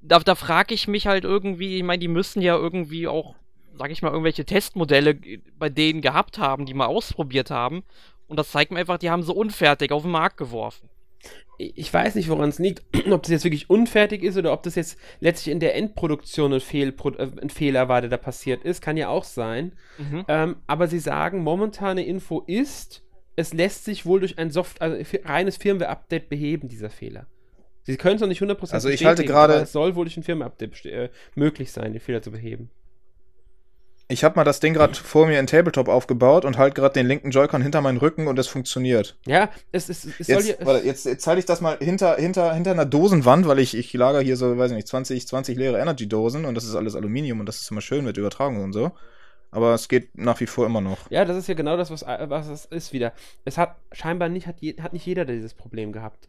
da, da frage ich mich halt irgendwie, ich meine, die müssen ja irgendwie auch, sag ich mal, irgendwelche Testmodelle g- bei denen gehabt haben, die mal ausprobiert haben. Und das zeigt mir einfach, die haben sie unfertig auf den Markt geworfen. Ich weiß nicht, woran es liegt, ob das jetzt wirklich unfertig ist oder ob das jetzt letztlich in der Endproduktion ein, Fehlpro äh, ein Fehler war, der da passiert ist. Kann ja auch sein. Mhm. Ähm, aber sie sagen, momentane Info ist, es lässt sich wohl durch ein Soft also reines Firmware-Update beheben, dieser Fehler. Sie können es noch nicht 100% Also ich halte gerade- Es soll wohl durch ein Firmware-Update äh, möglich sein, den Fehler zu beheben. Ich habe mal das Ding gerade vor mir in Tabletop aufgebaut und halt gerade den linken Joy-Con hinter meinen Rücken und es funktioniert. Ja, es, es, es soll Jetzt, warte, jetzt, jetzt zeige ich das mal hinter, hinter, hinter einer Dosenwand, weil ich, ich lager hier so, weiß ich nicht, 20, 20 leere Energy-Dosen und das ist alles Aluminium und das ist immer schön mit Übertragung und so. Aber es geht nach wie vor immer noch. ja, das ist ja genau das, was, was es ist wieder. Es hat scheinbar nicht, hat, je, hat nicht jeder dieses Problem gehabt.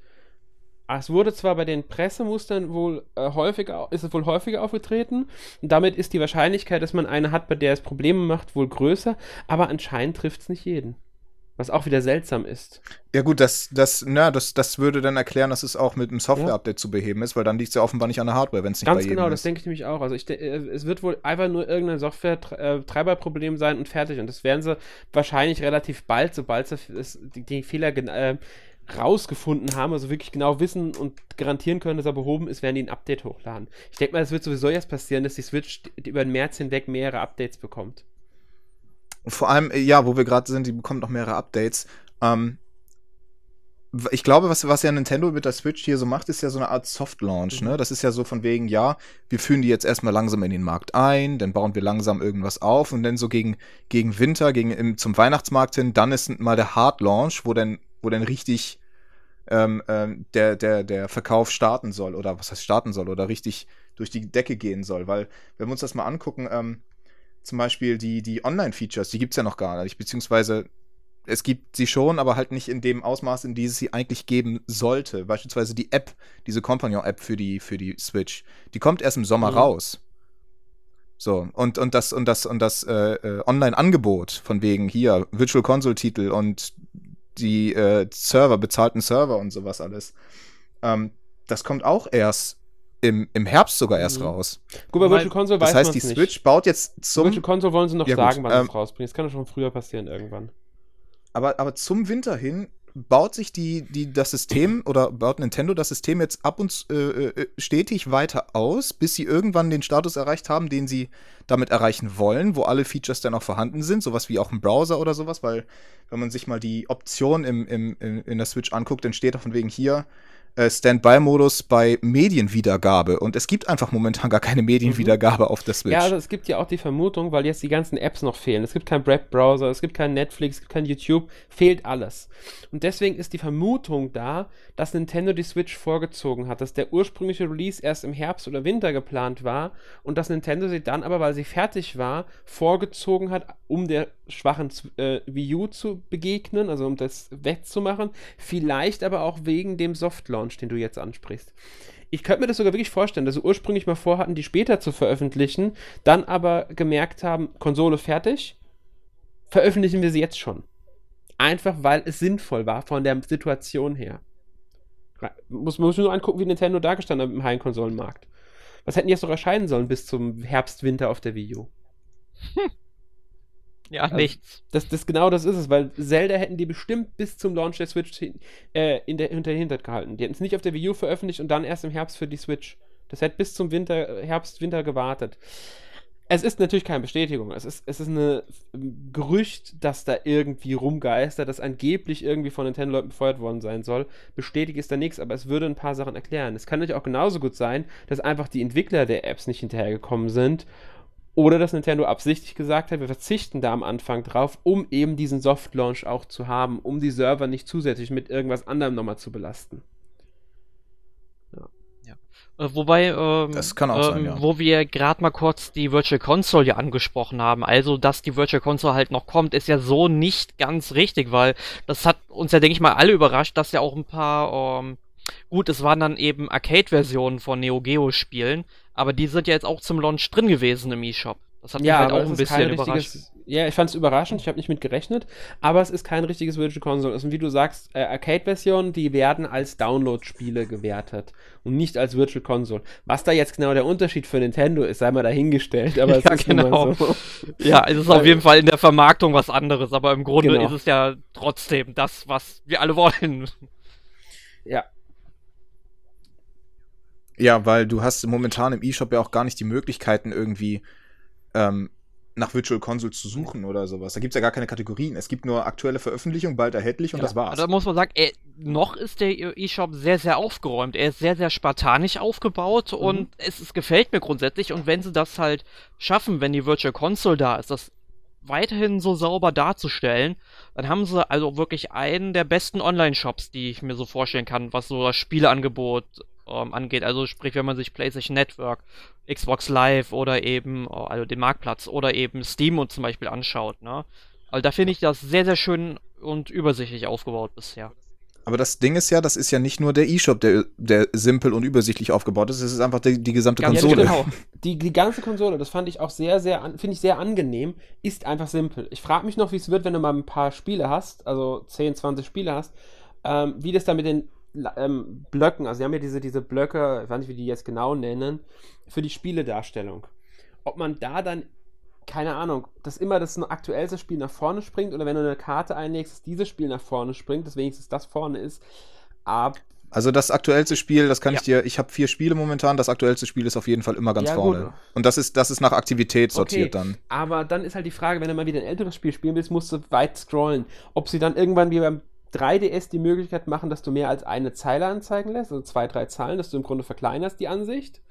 Es wurde zwar bei den Pressemustern wohl äh, häufiger, ist es wohl häufiger aufgetreten und damit ist die Wahrscheinlichkeit, dass man eine hat, bei der es Probleme macht, wohl größer, aber anscheinend trifft es nicht jeden. Was auch wieder seltsam ist. Ja gut, das, das, na, das, das würde dann erklären, dass es auch mit einem Software-Update zu beheben ist, weil dann liegt es ja offenbar nicht an der Hardware, wenn es nicht Ganz bei jedem genau, ist. das denke ich nämlich auch. Also ich, äh, es wird wohl einfach nur irgendein Software-Treiberproblem sein und fertig. Und das werden sie wahrscheinlich relativ bald, sobald sie es, die, die Fehler äh, rausgefunden haben, also wirklich genau wissen und garantieren können, dass er behoben ist, werden die ein Update hochladen. Ich denke mal, es wird sowieso jetzt passieren, dass die Switch über den März hinweg mehrere Updates bekommt. Vor allem, äh, ja, wo wir gerade sind, die bekommt noch mehrere Updates. Ähm, ich glaube, was, was ja Nintendo mit der Switch hier so macht, ist ja so eine Art Soft-Launch, Mhm. ne? Das ist ja so von wegen, ja, wir führen die jetzt erstmal langsam in den Markt ein, dann bauen wir langsam irgendwas auf und dann so gegen, gegen Winter, gegen, im, zum Weihnachtsmarkt hin, dann ist mal der Hard-Launch, wo dann, wo dann richtig ähm, ähm, der, der, der Verkauf starten soll oder was heißt starten soll oder richtig durch die Decke gehen soll. Weil, wenn wir uns das mal angucken, ähm, zum Beispiel die, die Online-Features, die gibt's ja noch gar nicht, beziehungsweise es gibt sie schon, aber halt nicht in dem Ausmaß, in dem es sie eigentlich geben sollte. Beispielsweise die App, diese Companion-App für die, für die Switch, die kommt erst im Sommer Mhm. raus. So, und, und das, und das, und das äh, äh, Online-Angebot von wegen hier, Virtual Console-Titel und die äh, Server, bezahlten Server und sowas alles. Ähm, das kommt auch erst im, im Herbst sogar erst Mhm. raus. Gut, bei Virtual Console Das weiß heißt, man's die nicht. Switch baut jetzt zum. Virtual Console wollen sie noch Ja, gut, sagen, wann sie ähm, es rausbringen. Das kann doch schon früher passieren irgendwann. Aber, aber zum Winter hin baut sich die, die, das System oder baut Nintendo das System jetzt ab und äh, äh, stetig weiter aus, bis sie irgendwann den Status erreicht haben, den sie damit erreichen wollen, wo alle Features dann auch vorhanden sind, sowas wie auch ein Browser oder sowas, weil wenn man sich mal die Option im, im, im, in der Switch anguckt, dann steht auch von wegen hier äh, Standby-Modus bei Medienwiedergabe und es gibt einfach momentan gar keine Medienwiedergabe auf der Switch. Ja, also es gibt ja auch die Vermutung, weil jetzt die ganzen Apps noch fehlen. Es gibt keinen Webbrowser, es gibt kein Netflix, es gibt kein YouTube, fehlt alles. Und deswegen ist die Vermutung da, dass Nintendo die Switch vorgezogen hat, dass der ursprüngliche Release erst im Herbst oder Winter geplant war und dass Nintendo sie dann aber, weil sie fertig war, vorgezogen hat, um der schwachen äh, Wii U zu begegnen, also um das wegzumachen, vielleicht aber auch wegen dem Soft-Launch, den du jetzt ansprichst. Ich könnte mir das sogar wirklich vorstellen, dass sie ursprünglich mal vorhatten, die später zu veröffentlichen, dann aber gemerkt haben, Konsole fertig, veröffentlichen wir sie jetzt schon. Einfach weil es sinnvoll war von der Situation her. Muss man muss nur angucken, wie Nintendo dargestanden hat im Heimkonsolenmarkt. Was hätten die jetzt noch erscheinen sollen bis zum Herbst, Winter auf der Wii U? Ja, Also, nichts. Das, das genau das ist es, weil Zelda hätten die bestimmt bis zum Launch der Switch hin- äh, in der, hinter den Hintern gehalten. Die hätten es nicht auf der Wii U veröffentlicht und dann erst im Herbst für die Switch. Das hätte bis zum Winter, Herbst, Winter gewartet. Es ist natürlich keine Bestätigung. Es ist, es ist ein Gerücht, das da irgendwie rumgeistert, das angeblich irgendwie von Nintendo-Leuten befeuert worden sein soll. Bestätigt ist da nichts, aber es würde ein paar Sachen erklären. Es kann natürlich auch genauso gut sein, dass einfach die Entwickler der Apps nicht hinterhergekommen sind oder dass Nintendo absichtlich gesagt hat, wir verzichten da am Anfang drauf, um eben diesen Soft-Launch auch zu haben, um die Server nicht zusätzlich mit irgendwas anderem nochmal zu belasten. Äh, wobei, ähm, Das kann auch ähm, sein, ja. wo wir gerade mal kurz die Virtual Console ja angesprochen haben, also dass die Virtual Console halt noch kommt, ist ja so nicht ganz richtig, weil das hat uns ja, denke ich mal, alle überrascht, dass ja auch ein paar, ähm, gut, es waren dann eben Arcade-Versionen von Neo Geo-Spielen, aber die sind ja jetzt auch zum Launch drin gewesen im eShop. Das hat mich halt auch ein bisschen überrascht. Ja, ich fand es überraschend, ich habe nicht mit gerechnet, aber es ist kein richtiges Virtual Console. Es sind, wie du sagst, äh, Arcade-Versionen, die werden als Download-Spiele gewertet und nicht als Virtual Console. Was da jetzt genau der Unterschied für Nintendo ist, sei mal dahingestellt, aber es Ja, ist genau. so. Ja, es ist auf Weil- jeden Fall in der Vermarktung was anderes, aber im Grunde Genau. ist es ja trotzdem das, was wir alle wollen. Ja, Ja, weil du hast momentan im E-Shop ja auch gar nicht die Möglichkeiten, irgendwie ähm, nach Virtual Console zu suchen oder sowas. Da gibt's ja gar keine Kategorien. Es gibt nur aktuelle Veröffentlichung, bald erhältlich und Ja, das war's. Da muss man sagen, er, noch ist der E-Shop sehr, sehr aufgeräumt. Er ist sehr, sehr spartanisch aufgebaut und es, es gefällt mir grundsätzlich. Und wenn sie das halt schaffen, wenn die Virtual Console da ist, das weiterhin so sauber darzustellen, dann haben sie also wirklich einen der besten Online-Shops, die ich mir so vorstellen kann, was so das Spieleangebot ähm, angeht. Also sprich, wenn man sich PlayStation Network, Xbox Live oder eben, äh, also den Marktplatz oder eben Steam und zum Beispiel anschaut, ne? Also da finde ich das sehr, sehr schön und übersichtlich aufgebaut bisher. Aber das Ding ist ja, das ist ja nicht nur der E-Shop, der, der simpel und übersichtlich aufgebaut ist, es ist einfach die, die gesamte Ganz Konsole. genau. Die, die ganze Konsole, das fand ich auch sehr, sehr, finde ich sehr angenehm, ist einfach simpel. Ich frage mich noch, wie es wird, wenn du mal ein paar Spiele hast, also 10, 20 Spiele hast, ähm, wie das da mit den ähm, Blöcken, also sie haben ja diese, diese Blöcke, ich weiß nicht, wie die jetzt genau nennen, für die Spieledarstellung. Ob man da dann, keine Ahnung, dass immer das aktuellste Spiel nach vorne springt oder wenn du eine Karte einlegst, dass dieses Spiel nach vorne springt, dass wenigstens das vorne ist. Aber Also das aktuellste Spiel, das kann Ja. ich dir, ich habe vier Spiele momentan, das aktuellste Spiel ist auf jeden Fall immer ganz Ja, vorne. gut. Und das ist, das ist nach Aktivität sortiert Okay. dann. Aber dann ist halt die Frage, wenn du mal wieder ein älteres Spiel spielen willst, musst du weit scrollen. Ob sie dann irgendwann wie beim 3DS die Möglichkeit machen, dass du mehr als eine Zeile anzeigen lässt, also zwei, drei Zeilen, dass du im Grunde verkleinerst die Ansicht.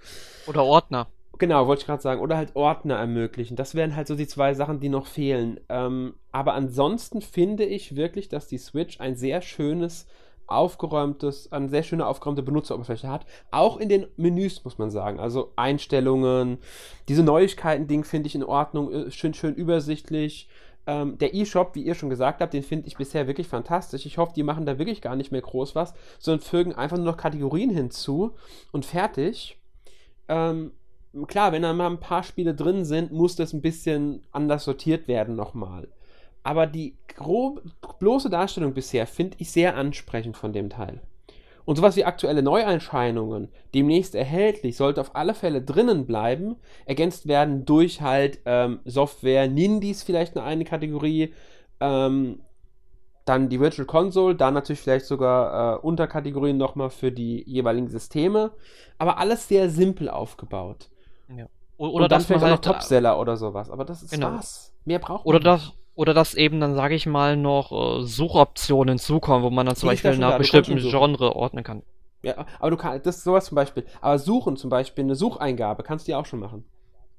Oder Ordner. Genau, wollte ich gerade sagen. Oder halt Ordner ermöglichen. Das wären halt so die zwei Sachen, die noch fehlen. Ähm, aber ansonsten finde ich wirklich, dass die Switch ein sehr schönes, aufgeräumtes, eine sehr schöne aufgeräumte Benutzeroberfläche hat. Auch in den Menüs, muss man sagen. Also Einstellungen, diese Neuigkeiten-Ding finde ich in Ordnung, schön, schön übersichtlich. Ähm, der E-Shop, wie ihr schon gesagt habt, den finde ich bisher wirklich fantastisch. Ich hoffe, die machen da wirklich gar nicht mehr groß was, sondern fügen einfach nur noch Kategorien hinzu und fertig. Ähm, klar, wenn da mal ein paar Spiele drin sind, muss das ein bisschen anders sortiert werden nochmal. Aber die grob, bloße Darstellung bisher finde ich sehr ansprechend von dem Teil. Und sowas wie aktuelle Neuerscheinungen, demnächst erhältlich, sollte auf alle Fälle drinnen bleiben, ergänzt werden durch halt ähm, Software, Nindies vielleicht eine, eine Kategorie, ähm, dann die Virtual Console, dann natürlich vielleicht sogar äh, Unterkategorien nochmal für die jeweiligen Systeme, aber alles sehr simpel aufgebaut. O- Oder Oder dann dass vielleicht auch halt, noch Topseller oder sowas, aber das ist Genau. was. Mehr braucht Oder man das, oder dass eben dann, sage ich mal, noch äh, Suchoptionen hinzukommen, wo man dann zum Die Beispiel nach da, bestimmten. Genre ordnen kann. Ja, aber du kannst, das ist sowas zum Beispiel. Aber suchen zum Beispiel, eine Sucheingabe, kannst du ja auch schon machen.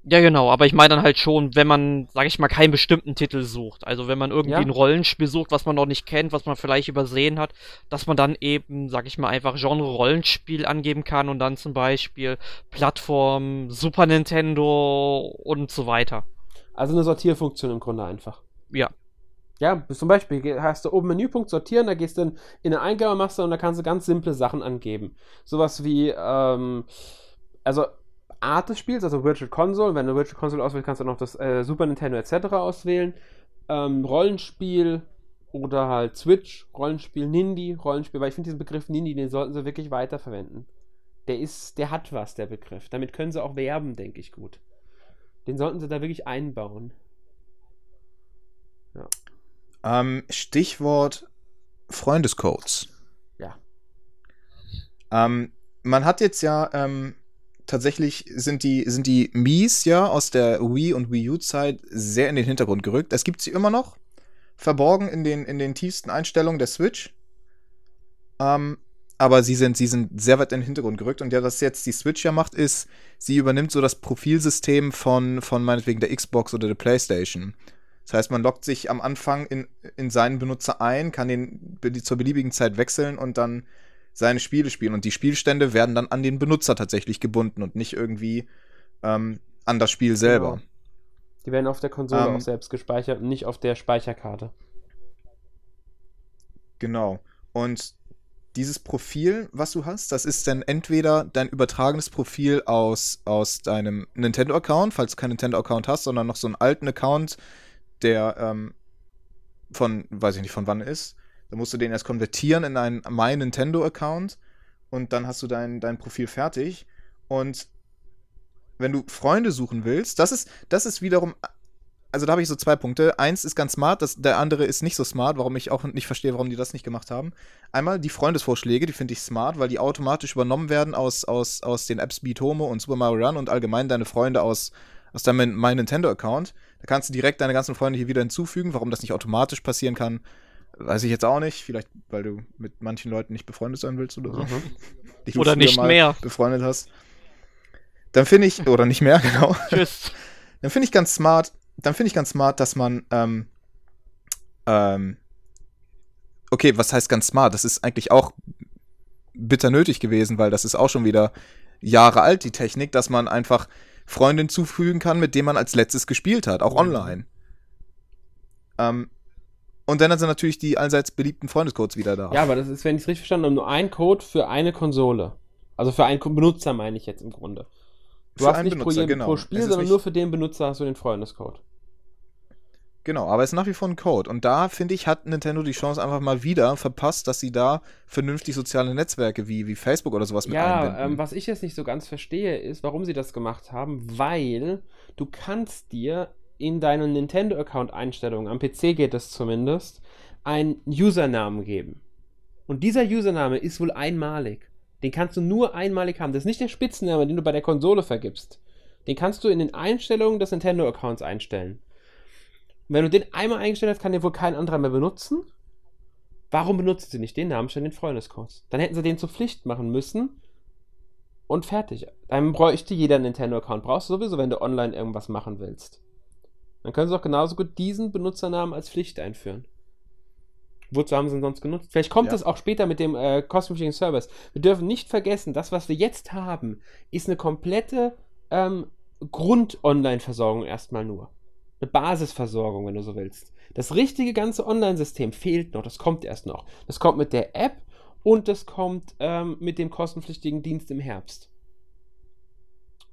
Ja, genau, aber ich meine dann halt schon, wenn man, sage ich mal, keinen bestimmten Titel sucht. Also wenn man irgendwie Ja. ein Rollenspiel sucht, was man noch nicht kennt, was man vielleicht übersehen hat, dass man dann eben, sag ich mal, einfach Genre Rollenspiel angeben kann und dann zum Beispiel Plattform, Super Nintendo und so weiter. Also eine Sortierfunktion im Grunde einfach. Ja. Ja, zum Beispiel hast du oben Menüpunkt sortieren, da gehst du in, in eine Eingabemaske und da kannst du ganz simple Sachen angeben. Sowas wie, ähm, also Art des Spiels, also Virtual Console. Wenn du Virtual Console auswählst, kannst du noch das äh, Super Nintendo etc. auswählen. Ähm, Rollenspiel oder halt Switch, Rollenspiel, Nindy, Rollenspiel, weil ich finde diesen Begriff Nindy, den sollten sie wirklich weiterverwenden. Der ist, der hat was, der Begriff. Damit können sie auch werben, denke ich gut. Den sollten sie da wirklich einbauen. Ähm, Stichwort Freundescodes. Ja. Ähm, man hat jetzt ja ähm, tatsächlich sind die sind die Mies ja aus der Wii und Wii U Zeit sehr in den Hintergrund gerückt. Es gibt sie immer noch verborgen in den in den tiefsten Einstellungen der Switch. Ähm, aber sie sind sie sind sehr weit in den Hintergrund gerückt und ja, was jetzt die Switch ja macht, ist, sie übernimmt so das Profilsystem von von meinetwegen der Xbox oder der PlayStation. Das heißt, man loggt sich am Anfang in, in seinen Benutzer ein, kann den zur beliebigen Zeit wechseln und dann seine Spiele spielen. Und die Spielstände werden dann an den Benutzer tatsächlich gebunden und nicht irgendwie ähm, an das Spiel selber. Genau. Die werden auf der Konsole Ähm, auch selbst gespeichert und nicht auf der Speicherkarte. Genau. Und dieses Profil, was du hast, das ist dann entweder dein übertragenes Profil aus, aus deinem Nintendo-Account, falls du keinen Nintendo-Account hast, sondern noch so einen alten Account, der ähm, von, weiß ich nicht, von wann ist. Dann musst du den erst konvertieren in einen My Nintendo-Account und dann hast du dein, dein Profil fertig. Und wenn du Freunde suchen willst, das ist, das ist wiederum also da habe ich so zwei Punkte. Eins ist ganz smart, das, der andere ist nicht so smart, warum ich auch nicht verstehe, warum die das nicht gemacht haben. Einmal die Freundesvorschläge, die finde ich smart, weil die automatisch übernommen werden aus, aus, aus den Apps Beat Homo und Super Mario Run und allgemein deine Freunde aus, aus deinem My Nintendo-Account. Da kannst du direkt deine ganzen Freunde hier wieder hinzufügen. Warum das nicht automatisch passieren kann, weiß ich jetzt auch nicht. Vielleicht, weil du mit manchen Leuten nicht befreundet sein willst oder so. Du Oder nicht mehr. Befreundet hast. Dann finde ich, oder nicht mehr, genau. Tschüss. Dann finde ich ganz smart, dann finde ich ganz smart, dass man, ähm, ähm, okay, was heißt ganz smart? Das ist eigentlich auch bitter nötig gewesen, weil das ist auch schon wieder Jahre alt, die Technik, dass man einfach Freunde hinzufügen kann, mit denen man als letztes gespielt hat, auch Mhm. online. Ähm, Und dann sind natürlich die allseits beliebten Freundescodes wieder da. Ja, aber das ist, wenn ich es richtig verstanden habe, nur ein Code für eine Konsole. Also für einen Benutzer meine ich jetzt im Grunde. Du Für hast nicht Benutzer, pro, genau. pro Spiel, sondern nur für den Benutzer hast du den Freundescode. Genau, aber es ist nach wie vor ein Code. Und da, finde ich, hat Nintendo die Chance einfach mal wieder verpasst, dass sie da vernünftig soziale Netzwerke wie, wie Facebook oder sowas mit Ja, einbinden. ähm, was ich jetzt nicht so ganz verstehe, ist, warum sie das gemacht haben, weil du kannst dir in deinen Nintendo-Account-Einstellungen, am PC geht es zumindest, einen Usernamen geben. Und dieser Username ist wohl einmalig. Den kannst du nur einmalig haben. Das ist nicht der Spitzname, den du bei der Konsole vergibst. Den kannst du in den Einstellungen des Nintendo-Accounts einstellen. Und wenn du den einmal eingestellt hast, kann den wohl kein anderer mehr benutzen. Warum benutzen sie nicht den Namen statt den Freundescodes? Dann hätten sie den zur Pflicht machen müssen und fertig. Dann bräuchte jeder einen Nintendo-Account. Brauchst du sowieso, wenn du online irgendwas machen willst. Dann können sie auch genauso gut diesen Benutzernamen als Pflicht einführen. Wozu haben sie ihn sonst genutzt? Vielleicht kommt Ja. es auch später mit dem äh, kostenpflichtigen Service. Wir dürfen nicht vergessen, das, was wir jetzt haben, ist eine komplette ähm, Grund-Online-Versorgung erstmal nur. Eine Basisversorgung, wenn du so willst. Das richtige ganze Online-System fehlt noch. Das kommt erst noch. Das kommt mit der App und das kommt ähm, mit dem kostenpflichtigen Dienst im Herbst.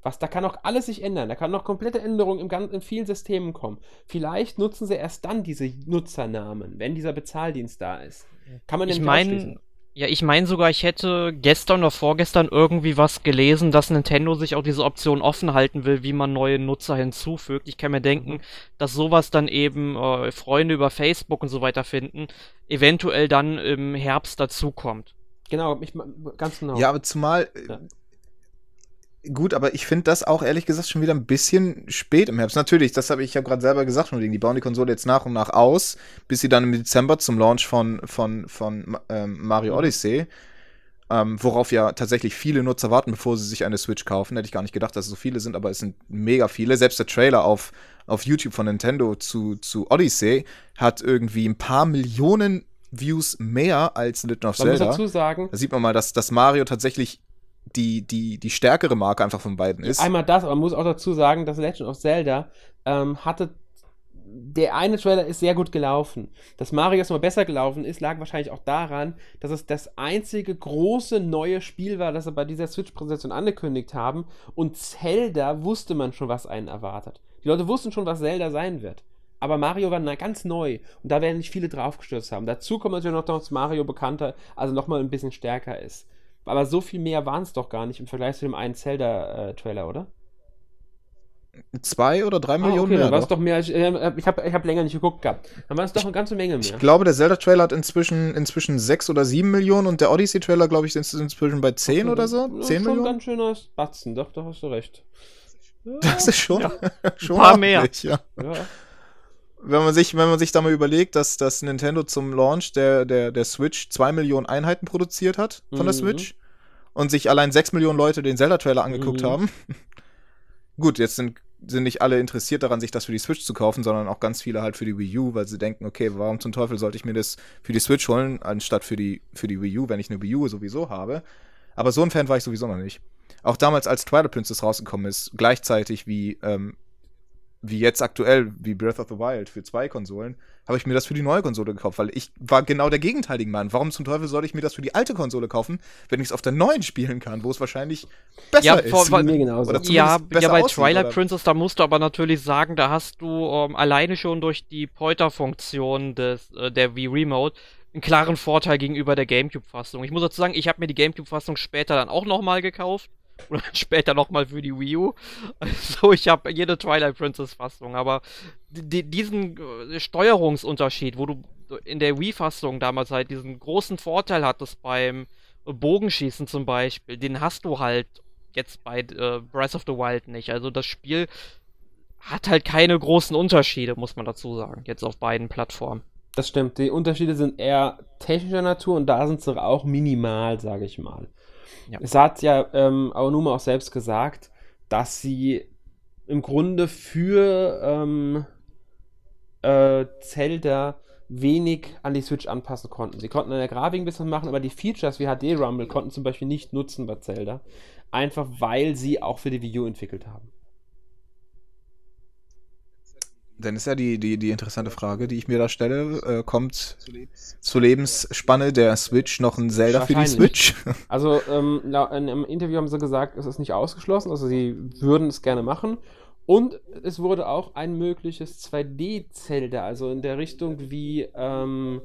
Was, da kann auch alles sich ändern. Da kann noch komplette Änderungen im, gan- in vielen Systemen kommen. Vielleicht nutzen sie erst dann diese Nutzernamen, wenn dieser Bezahldienst da ist. Kann man Ich nämlich meine. Ja, ich meine sogar, ich hätte gestern oder vorgestern irgendwie was gelesen, dass Nintendo sich auch diese Option offen halten will, wie man neue Nutzer hinzufügt. Ich kann mir denken, Mhm. dass sowas dann eben äh, Freunde über Facebook und so weiter finden, eventuell dann im Herbst dazukommt. Genau, ich, ganz genau. Ja, aber zumal. äh, Ja. Gut, aber ich finde das auch ehrlich gesagt schon wieder ein bisschen spät im Herbst. Natürlich, das habe ich ja gerade selber gesagt, schon, die bauen die Konsole jetzt nach und nach aus, bis sie dann im Dezember zum Launch von, von, von ähm, Mario Mhm. Odyssey, ähm, worauf ja tatsächlich viele Nutzer warten, bevor sie sich eine Switch kaufen. Hätte ich gar nicht gedacht, dass es so viele sind, aber es sind mega viele. Selbst der Trailer auf, auf YouTube von Nintendo zu, zu Odyssey hat irgendwie ein paar Millionen Views mehr als Legend of man muss Zelda. dazu sagen, Da sieht man mal, dass, dass Mario tatsächlich die, die, die stärkere Marke einfach von beiden ist. Einmal das, aber man muss auch dazu sagen, dass Legend of Zelda ähm, hatte. Der eine Trailer ist sehr gut gelaufen. Dass Mario jetzt mal besser gelaufen ist, lag wahrscheinlich auch daran, dass es das einzige große neue Spiel war, das sie bei dieser Switch-Präsentation angekündigt haben. Und Zelda wusste man schon, was einen erwartet. Die Leute wussten schon, was Zelda sein wird. Aber Mario war ganz neu und da werden nicht viele draufgestürzt haben. Dazu kommt natürlich noch, dass Mario bekannter, also nochmal ein bisschen stärker ist. Aber so viel mehr waren es doch gar nicht im Vergleich zu dem einen Zelda-Trailer, oder? Zwei oder drei Millionen ah, okay, mehr. dann war es doch. doch mehr. als- äh, Ich habe ich hab länger nicht geguckt gehabt. Dann war es doch eine ganze Menge mehr. Ich glaube, der Zelda-Trailer hat inzwischen, inzwischen sechs oder sieben Millionen und der Odyssey-Trailer, glaube ich, sind inzwischen bei zehn oder so. Ja, Zehn schon Millionen? ganz schöner Batzen, doch, da hast du recht. Ja, Das ist schon, Ja. schon Ein paar mehr. ordentlich, Ja. ja. Wenn man sich, wenn man sich da mal überlegt, dass, dass Nintendo zum Launch der, der, der Switch zwei Millionen Einheiten produziert hat von der Mhm. Switch und sich allein sechs Millionen Leute den Zelda-Trailer angeguckt Mhm. haben. Gut, jetzt sind, sind nicht alle interessiert daran, sich das für die Switch zu kaufen, sondern auch ganz viele halt für die Wii U, weil sie denken, okay, warum zum Teufel sollte ich mir das für die Switch holen, anstatt für die, für die Wii U, wenn ich eine Wii U sowieso habe. Aber so ein Fan war ich sowieso noch nicht. Auch damals, als Twilight Princess rausgekommen ist, gleichzeitig wie, ähm, wie jetzt aktuell, wie Breath of the Wild für zwei Konsolen, habe ich mir das für die neue Konsole gekauft, weil ich war genau der gegenteilige Mann. Warum zum Teufel sollte ich mir das für die alte Konsole kaufen, wenn ich es auf der neuen spielen kann, wo es wahrscheinlich besser Ja, ist? vor- vor- Mir genauso. Oder Ja, besser ja, bei aussieht, Twilight oder? Princess, da musst du aber natürlich sagen, da hast du ähm, alleine schon durch die Pointer-Funktion des äh, der Wii Remote einen klaren Vorteil gegenüber der GameCube-Fassung. Ich muss dazu sagen, ich habe mir die GameCube-Fassung später dann auch nochmal gekauft. Oder später nochmal für die Wii U. Also ich habe jede Twilight Princess-Fassung, aber di diesen äh, Steuerungsunterschied, wo du in der Wii-Fassung damals halt diesen großen Vorteil hattest beim Bogenschießen zum Beispiel, den hast du halt jetzt bei äh, Breath of the Wild nicht. Also das Spiel hat halt keine großen Unterschiede, muss man dazu sagen, jetzt auf beiden Plattformen. Das stimmt. Die Unterschiede sind eher technischer Natur und da sind sie auch minimal, sage ich mal. Ja. Es hat ja ähm, Aonuma auch selbst gesagt, dass sie im Grunde für ähm, äh, Zelda wenig an die Switch anpassen konnten. Sie konnten an der Grafik ein bisschen machen, aber die Features wie HD Rumble konnten zum Beispiel nicht nutzen bei Zelda. Einfach weil sie auch für die Wii U entwickelt haben. Dann ist ja die, die, die interessante Frage, die ich mir da stelle, äh, kommt zur Lebensspanne der Switch noch ein Zelda für die. Switch? Also ähm, in einem Interview haben sie gesagt, es ist nicht ausgeschlossen, also sie würden es gerne machen. Und es wurde auch ein mögliches 2D-Zelda, also in der Richtung wie ähm,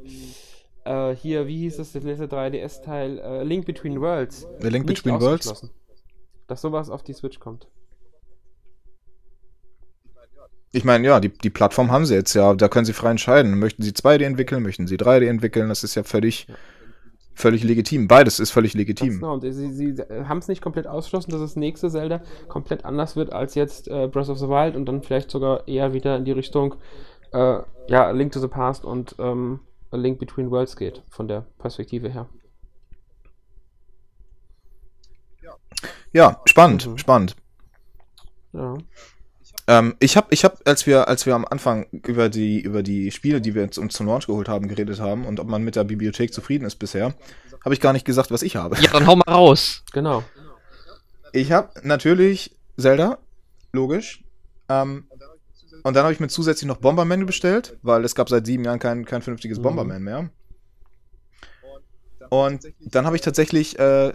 äh, hier, wie hieß es, das letzte 3DS-Teil, äh, Link Between Worlds. The Link Between Worlds? Dass sowas auf die Switch kommt. Ich meine, ja, die, die Plattform haben sie jetzt ja, da können sie frei entscheiden. Möchten sie 2D entwickeln, möchten sie 3D entwickeln, das ist ja völlig, völlig legitim. Beides ist völlig legitim. genau. Und sie, sie haben es nicht komplett ausgeschlossen, dass das nächste Zelda komplett anders wird als jetzt äh, Breath of the Wild und dann vielleicht sogar eher wieder in die Richtung äh, ja, Link to the Past und ähm, A Link Between Worlds geht, von der Perspektive her. Ja, spannend, Mhm. spannend. Ja. Ähm, ich habe, ich hab, als wir, als wir am Anfang über die, über die Spiele, die wir uns zum Launch geholt haben, geredet haben und ob man mit der Bibliothek zufrieden ist bisher, habe ich gar nicht gesagt, was ich habe. Ja, dann hau mal raus. Genau. Ich habe natürlich Zelda, logisch. Ähm, und dann habe ich mir zusätzlich noch Bomberman bestellt, weil es gab seit sieben Jahren kein, kein vernünftiges Mhm. Bomberman mehr. Und dann habe ich tatsächlich, äh,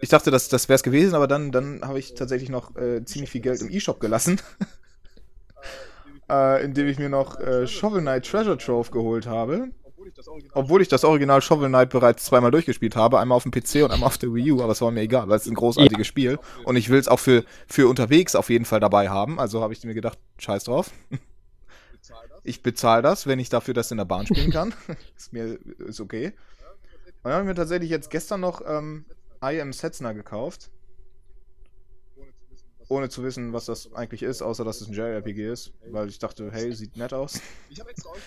ich dachte, das, das wäre es gewesen, aber dann, dann habe ich tatsächlich noch äh, ziemlich viel Geld im E-Shop gelassen. äh, indem ich mir noch äh, Shovel Knight Treasure Trove geholt habe. Obwohl ich das Original Shovel Knight bereits zweimal durchgespielt habe, einmal auf dem PC und einmal auf der Wii U, aber es war mir egal, weil es ist ein großartiges Spiel und ich will es auch für, für unterwegs auf jeden Fall dabei haben, also habe ich mir gedacht, scheiß drauf. Ich bezahle das, wenn ich dafür das in der Bahn spielen kann. ist mir ist okay. Und dann habe ich mir tatsächlich jetzt gestern noch ähm, I Am Setzner gekauft. Ohne zu wissen, was das eigentlich ist, außer dass es ein JRPG ist. Weil ich dachte, hey, sieht nett aus.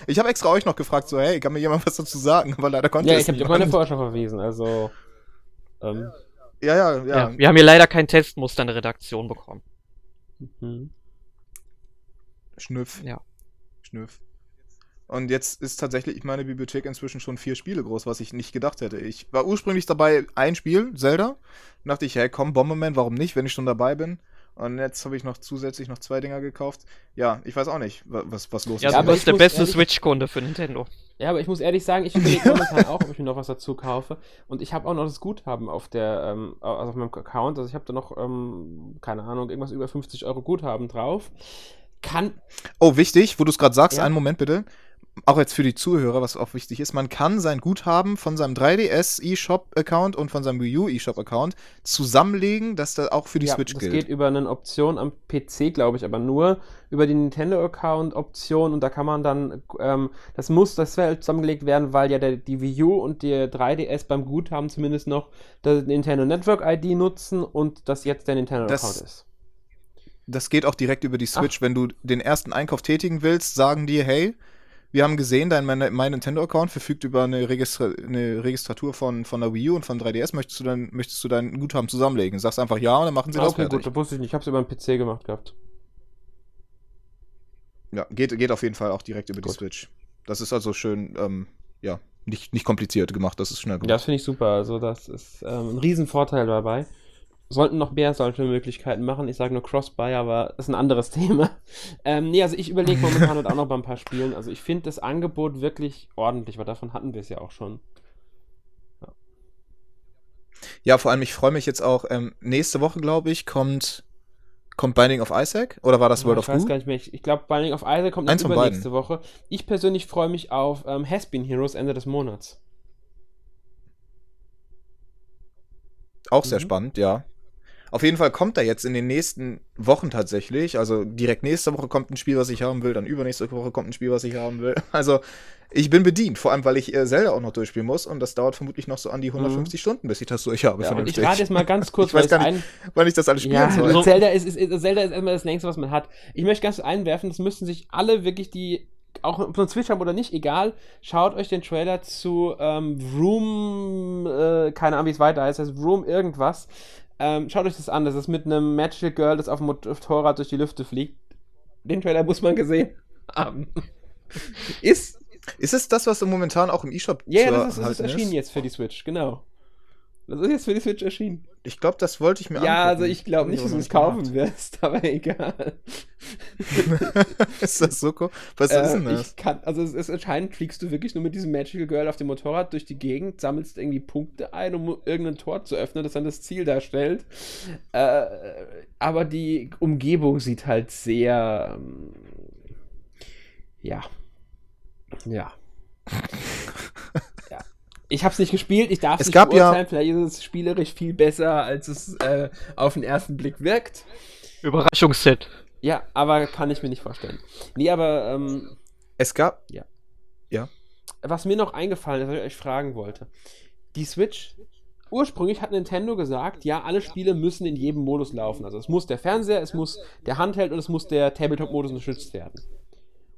Ich habe extra euch noch gefragt, so, hey, kann mir jemand was dazu sagen? Aber leider konnte Ja, es ich habe dir meine vorher schon verwiesen, also. Ähm, Ja, ja, ja. Ja. wir haben hier leider kein Testmuster in der Redaktion bekommen. mhm. Schnüff. Ja. Schnüff. Und jetzt ist tatsächlich meine Bibliothek inzwischen schon vier Spiele groß, was ich nicht gedacht hätte. Ich war ursprünglich dabei, ein Spiel, Zelda. Dann dachte ich, hey, komm, Bomberman, warum nicht, wenn ich schon dabei bin? Und jetzt habe ich noch zusätzlich noch zwei Dinger gekauft. Ja, ich weiß auch nicht, wa- was, was los Ja, ist. Ja, du aber bist ich der muss beste ehrlich- Switch-Kunde für Nintendo. Ja, aber ich muss ehrlich sagen, ich überlege momentan auch, ob ich mir noch was dazu kaufe. Und ich habe auch noch das Guthaben auf der, ähm, also auf meinem Account. Also ich habe da noch, ähm, keine Ahnung, irgendwas über 50 Euro Guthaben drauf. Kann, Oh, wichtig, wo du es gerade sagst, Ja. einen Moment bitte. Auch jetzt für die Zuhörer, was auch wichtig ist, man kann sein Guthaben von seinem 3DS eShop-Account und von seinem Wii U eShop-Account zusammenlegen, dass das auch für die ja, Switch das gilt. geht über eine Option am PC, glaube ich, aber nur über die Nintendo-Account-Option und da kann man dann, ähm, das muss, das soll zusammengelegt werden, weil ja der, die Wii U und der 3DS beim Guthaben zumindest noch das Nintendo Network ID nutzen und das jetzt der Nintendo-Account Das- ist. Das geht auch direkt über die Switch. Wenn du den ersten Einkauf tätigen willst, sagen die, hey, wir haben gesehen, dein mein, Nintendo-Account verfügt über eine, Registra eine Registratur von, von der Wii U und von 3DS. Möchtest du, dein, möchtest du dein Guthaben zusammenlegen? Sagst einfach ja und dann machen sie das okay, fertig. gut, wusste ich nicht. Ich habe es über den PC gemacht gehabt. Ja, geht, geht auf jeden Fall auch direkt über die Gut. Switch. Das ist also schön, ähm, ja, nicht, nicht kompliziert gemacht. Das ist schnell gemacht. das finde ich super. Also, das ist ähm, ein Riesenvorteil dabei. Sollten noch mehr solche Möglichkeiten machen. Ich sage nur Cross-Buy, aber das ist ein anderes Thema. Ähm, nee, also ich überlege momentan halt auch noch bei ein paar Spielen. Also ich finde das Angebot wirklich ordentlich, weil davon hatten wir es ja auch schon. Ja, vor allem, ich freue mich jetzt auch, ähm, nächste Woche, glaube ich, kommt, kommt Binding of Isaac. Oder war das World ich of weiß Goo? gar nicht mehr. Ich, ich glaube, Binding of Isaac kommt Eins übernächste Woche. Ich persönlich freue mich auf ähm, Has-Been Heroes Ende des Monats. Auch sehr Mhm. spannend, ja. Auf jeden Fall kommt er jetzt in den nächsten Wochen tatsächlich. Also direkt nächste Woche kommt ein Spiel, was ich haben will. Dann übernächste Woche kommt ein Spiel, was ich haben will. Also ich bin bedient. Vor allem, weil ich äh, Zelda auch noch durchspielen muss. Und das dauert vermutlich noch so an die 150 Stunden, bis ich das durch habe. Mhm. Ja, ich rate jetzt mal ganz kurz, Ich weiß weil gar nicht, wann ich das alles spielen Ja, soll. So- Zelda ist, ist, ist, Zelda ist erstmal das längste, was man hat. Ich möchte ganz einwerfen, das müssen sich alle wirklich, die auch ob sie einen Switch haben oder nicht, egal, schaut euch den Trailer zu ähm, Vroom, äh, keine Ahnung, wie es weiter heißt, heißt Vroom irgendwas. Ähm, schaut euch das an, das ist mit einem Magical Girl, das auf dem Motorrad durch die Lüfte fliegt. Den Trailer muss man gesehen haben. ist, Ist es das, was momentan auch im E-Shop ja, yeah, das ist, das ist erschienen jetzt für die Switch, genau. Das ist jetzt für die Switch erschienen. Ich glaube, das wollte ich mir Ja, angucken. also ich glaube nicht, dass du es kaufen wirst, aber egal. ist das so cool? Was Äh, ist denn das? Kann, also es ist anscheinend fliegst du wirklich nur mit diesem Magical Girl auf dem Motorrad durch die Gegend, sammelst irgendwie Punkte ein, um irgendein Tor zu öffnen, das dann das Ziel darstellt. Äh, aber die Umgebung sieht halt sehr, ähm, ja, ja. ja. Ich habe es nicht gespielt, ich darf Es nicht gab ja- beurteilen, vielleicht ist es spielerisch viel besser, als es äh, auf den ersten Blick wirkt. Überraschungsset. Ja, aber kann ich mir nicht vorstellen. Nee, aber ähm, Es gab. was mir noch eingefallen ist, was ich euch fragen wollte. Die Switch, ursprünglich hat Nintendo gesagt, ja, alle Spiele müssen in jedem Modus laufen. Also es muss der Fernseher, es muss der Handheld und es muss der Tabletop-Modus unterstützt werden.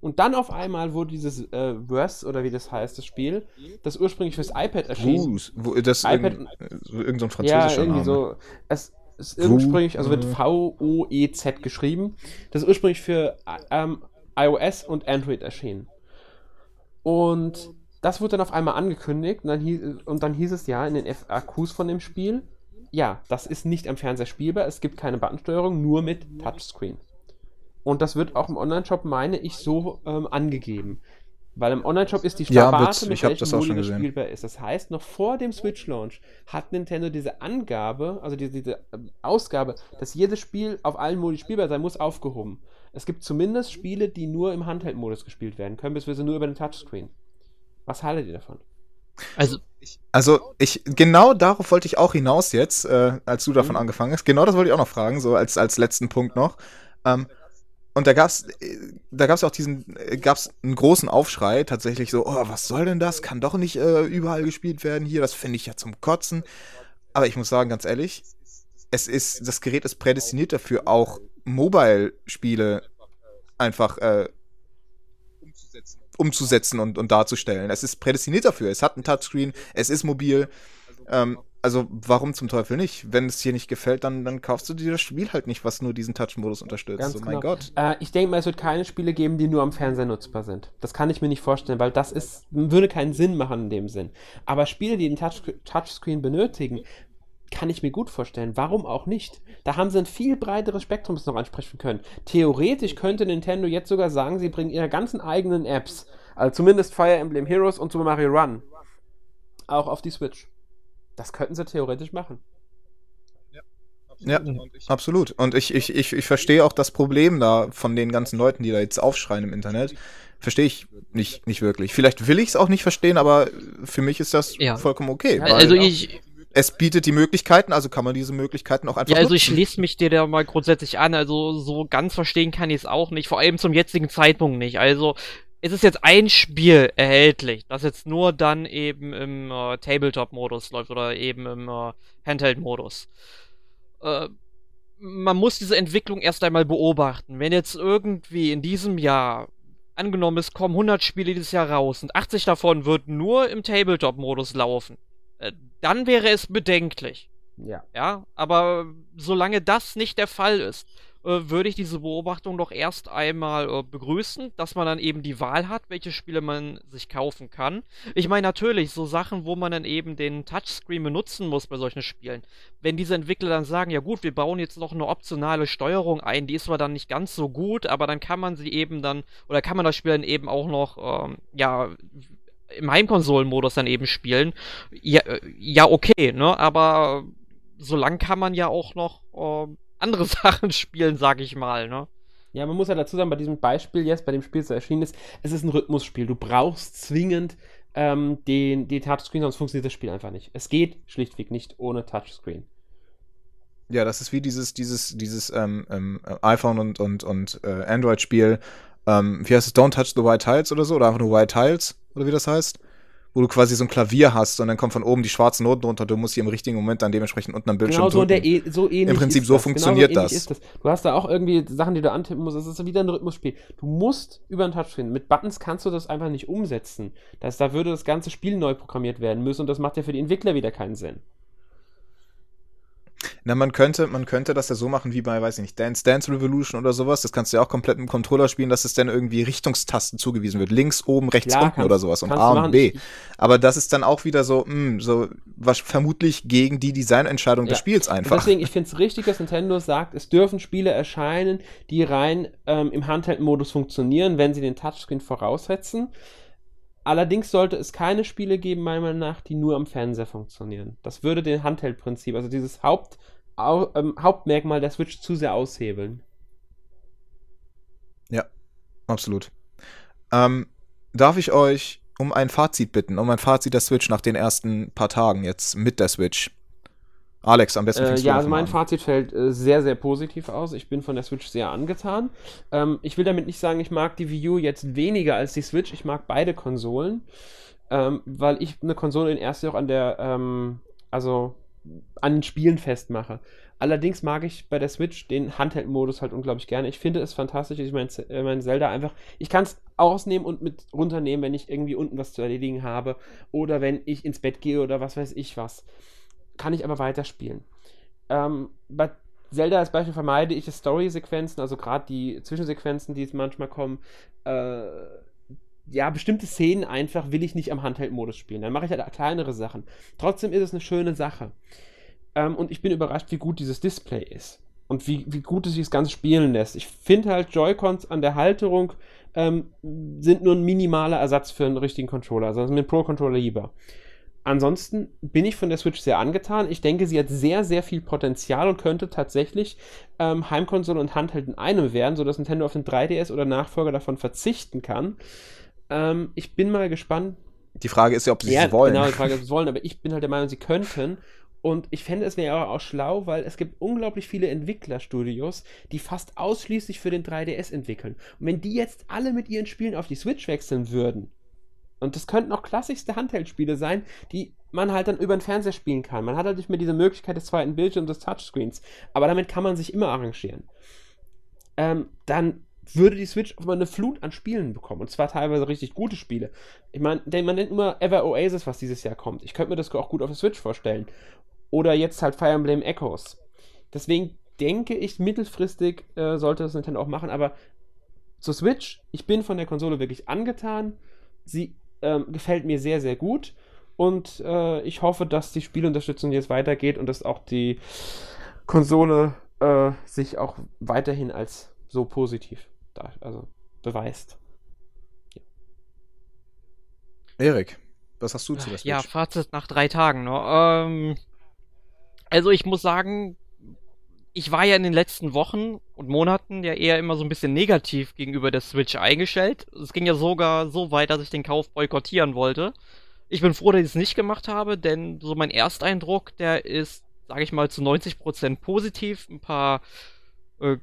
Und dann auf einmal wurde dieses äh, Verse, oder wie das heißt, das Spiel, das ursprünglich fürs iPad erschien. Wus, wo, das iPad- irgend, so, irgend so ein Ja, französischer irgendwie Name. so. Es ist ursprünglich, also wird äh. V-O-E-Z geschrieben. Das ist ursprünglich für ähm, iOS und Android erschienen. Und das wurde dann auf einmal angekündigt und dann, hieß, und dann hieß es ja in den FAQs von dem Spiel, ja, das ist nicht am Fernseher spielbar, es gibt keine Buttonsteuerung, nur mit Touchscreen. Und das wird auch im Online-Shop, meine ich, so ähm, angegeben. Weil im Online-Shop ist die Ja, Sparte, wird's. mit welchem das auch Modi schon das spielbar ist. Das heißt, noch vor dem Switch-Launch hat Nintendo diese Angabe, also diese, diese ähm, Ausgabe, dass jedes Spiel auf allen Modi spielbar sein muss, aufgehoben. Es gibt zumindest Spiele, die nur im Handheld-Modus gespielt werden können, beziehungsweise nur über den Touchscreen. Was haltet ihr davon? Also, Also, ich, genau darauf wollte ich auch hinaus jetzt, äh, als du davon Mhm. angefangen hast. Genau das wollte ich auch noch fragen, so als, als letzten Punkt noch. Ähm, und da gab's, da gab's auch diesen, gab's einen großen Aufschrei, tatsächlich so, oh, was soll denn das? Kann doch nicht äh, überall gespielt werden hier, das finde ich ja zum Kotzen. Aber ich muss sagen, ganz ehrlich, es ist, das Gerät ist prädestiniert dafür, auch Mobile-Spiele einfach äh, umzusetzen und, und darzustellen. Es ist prädestiniert dafür. Es hat ein Touchscreen, es ist mobil. Ähm, also warum zum Teufel nicht? Wenn es dir nicht gefällt, dann, dann kaufst du dir das Spiel halt nicht, was nur diesen Touch-Modus unterstützt. Ganz oh genau. mein Gott. Äh, ich denke mal, es wird keine Spiele geben, die nur am Fernseher nutzbar sind. Das kann ich mir nicht vorstellen, weil das ist, würde keinen Sinn machen in dem Sinn. Aber Spiele, die den Touch Touchscreen benötigen, kann ich mir gut vorstellen. Warum auch nicht? Da haben sie ein viel breiteres Spektrum, noch ansprechen können. Theoretisch könnte Nintendo jetzt sogar sagen, sie bringen ihre ganzen eigenen Apps, also zumindest Fire Emblem Heroes und Super Mario Run, auch auf die Switch. Das könnten sie theoretisch machen. Ja, absolut. Und ich, ich, ich, ich verstehe auch das Problem da von den ganzen Leuten, die da jetzt aufschreien im Internet. Verstehe ich nicht, nicht wirklich. Vielleicht will ich es auch nicht verstehen, aber für mich ist das Ja. vollkommen okay. weil also ich, es bietet die Möglichkeiten, also kann man diese Möglichkeiten auch einfach ja, also ich nutzen. schließe mich dir da mal grundsätzlich an. Also so ganz verstehen kann ich es auch nicht, vor allem zum jetzigen Zeitpunkt nicht. Also es ist jetzt ein Spiel erhältlich, das jetzt nur dann eben im äh, Tabletop-Modus läuft oder eben im äh, Handheld-Modus. Äh, man muss diese Entwicklung erst einmal beobachten. Wenn jetzt irgendwie in diesem Jahr angenommen, es kommen 100 Spiele dieses Jahr raus und 80 davon würden nur im Tabletop-Modus laufen, äh, dann wäre es bedenklich. Ja. Ja, aber solange das nicht der Fall ist, würde ich diese Beobachtung doch erst einmal äh, begrüßen, dass man dann eben die Wahl hat, welche Spiele man sich kaufen kann. Ich meine natürlich, so Sachen, wo man dann eben den Touchscreen benutzen muss bei solchen Spielen. Wenn diese Entwickler dann sagen, ja gut, wir bauen jetzt noch eine optionale Steuerung ein, die ist zwar dann nicht ganz so gut, aber dann kann man sie eben dann, oder kann man das Spiel dann eben auch noch, ähm, ja, im Heimkonsolenmodus dann eben spielen. Ja, äh, ja okay, ne, aber so lang kann man ja auch noch ähm, andere Sachen spielen, sag ich mal, ne? Ja, man muss ja dazu sagen, bei diesem Beispiel jetzt, bei dem Spiel, das erschienen ist, es ist ein Rhythmusspiel. Du brauchst zwingend ähm, den, den Touchscreen, sonst funktioniert das Spiel einfach nicht. Es geht schlichtweg nicht ohne Touchscreen. Ja, das ist wie dieses, dieses, dieses ähm, ähm, iPhone und, und, und äh, Android-Spiel. Ähm, wie heißt es? Don't Touch the White Tiles oder so? Oder einfach nur White Tiles? Oder wie das heißt? Wo du quasi so ein Klavier hast und dann kommen von oben die schwarzen Noten runter. Du musst sie im richtigen Moment dann dementsprechend unten am Bildschirm Genau so, drücken. e so ähnlich Im Prinzip so das. funktioniert genau so das. Ist das. Du hast da auch irgendwie Sachen, die du antippen musst. Es ist wieder ein Rhythmusspiel. Du musst über den Touchscreen. Mit Buttons kannst du das einfach nicht umsetzen. Das, da würde das ganze Spiel neu programmiert werden müssen und das macht ja für die Entwickler wieder keinen Sinn. Na, man könnte, man könnte das ja so machen wie bei, weiß ich nicht, Dance Dance Revolution oder sowas. Das kannst du ja auch komplett mit dem Controller spielen, dass es dann irgendwie Richtungstasten zugewiesen wird. Links, oben, rechts, Klar, unten kannst- oder sowas und A und machen. B. Aber das ist dann auch wieder so, mh, so was vermutlich gegen die Designentscheidung des Ja. Spiels Und einfach. deswegen, ich finde es richtig, dass Nintendo sagt, es dürfen Spiele erscheinen, die rein ähm, im Handheld-Modus funktionieren, wenn sie den Touchscreen voraussetzen. Allerdings sollte es keine Spiele geben, meiner Meinung nach, die nur am Fernseher funktionieren. Das würde den Handheld-Prinzip, also dieses Haupt, au, ähm, Hauptmerkmal der Switch zu sehr aushebeln. Absolut. Ähm, darf ich euch um ein Fazit bitten, um ein Fazit der Switch nach den ersten paar Tagen jetzt mit der Switch? Alex, am besten Äh, ja, also mein an. Fazit fällt äh, sehr, sehr positiv aus. Ich bin von der Switch sehr angetan. Ähm, ich will damit nicht sagen, ich mag die Wii U jetzt weniger als die Switch. Ich mag beide Konsolen, ähm, weil ich eine Konsole in erster auch an der, ähm, also an den Spielen festmache. Allerdings mag ich bei der Switch den Handheld-Modus halt unglaublich gerne. Ich finde es fantastisch. Ich mein, äh, mein Zelda einfach, ich kann es ausnehmen und mit runternehmen, wenn ich irgendwie unten was zu erledigen habe oder wenn ich ins Bett gehe oder was weiß ich was. Kann ich aber weiterspielen. Ähm, bei Zelda als Beispiel vermeide ich Story-Sequenzen, also gerade die Zwischensequenzen, die es manchmal kommen. Äh, ja, bestimmte Szenen einfach will ich nicht am Handheld-Modus spielen. Dann mache ich halt kleinere Sachen. Trotzdem ist es eine schöne Sache. Ähm, und ich bin überrascht, wie gut dieses Display ist. Und wie, wie gut es sich das Ganze spielen lässt. Ich finde halt, Joy-Cons an der Halterung ähm, sind nur ein minimaler Ersatz für einen richtigen Controller. Also mit Pro-Controller lieber. Ansonsten bin ich von der Switch sehr angetan. Ich denke, sie hat sehr, sehr viel Potenzial und könnte tatsächlich ähm, Heimkonsole und Handheld in einem werden, sodass Nintendo auf den 3DS oder Nachfolger davon verzichten kann. Ähm, ich bin mal gespannt, Die Frage ist ja, ob sie ja, es wollen. Genau, die Frage ist, ob sie es wollen, aber ich bin halt der Meinung, sie könnten. Und ich fände es wäre auch schlau, weil es gibt unglaublich viele Entwicklerstudios, die fast ausschließlich für den 3DS entwickeln. Und wenn die jetzt alle mit ihren Spielen auf die Switch wechseln würden, und das könnten auch klassischste Handheld-Spiele sein, die man halt dann über den Fernseher spielen kann. Man hat halt nicht mehr diese Möglichkeit des zweiten Bildschirms, des Touchscreens. Aber damit kann man sich immer arrangieren. Ähm, dann würde die Switch auf einmal eine Flut an Spielen bekommen. Und zwar teilweise richtig gute Spiele. Ich meine, man nennt immer Ever Oasis, was dieses Jahr kommt. Ich könnte mir das auch gut auf der Switch vorstellen. Oder jetzt halt Fire Emblem Echoes. Deswegen denke ich, mittelfristig äh, sollte das Nintendo auch machen. Aber zur Switch, ich bin von der Konsole wirklich angetan. Sie ähm, gefällt mir sehr, sehr gut. Und äh, ich hoffe, dass die Spielunterstützung jetzt weitergeht und dass auch die Konsole äh, sich auch weiterhin als so positiv da, also beweist. Erik, was hast du zu der Switch? Ja, Fazit nach drei Tagen. Ne? Ähm, also ich muss sagen, ich war ja in den letzten Wochen und Monaten ja eher immer so ein bisschen negativ gegenüber der Switch eingestellt. Es ging ja sogar so weit, dass ich den Kauf boykottieren wollte. Ich bin froh, dass ich es nicht gemacht habe, denn so mein Ersteindruck, der ist, sage ich mal, zu 90% positiv. Ein paar äh,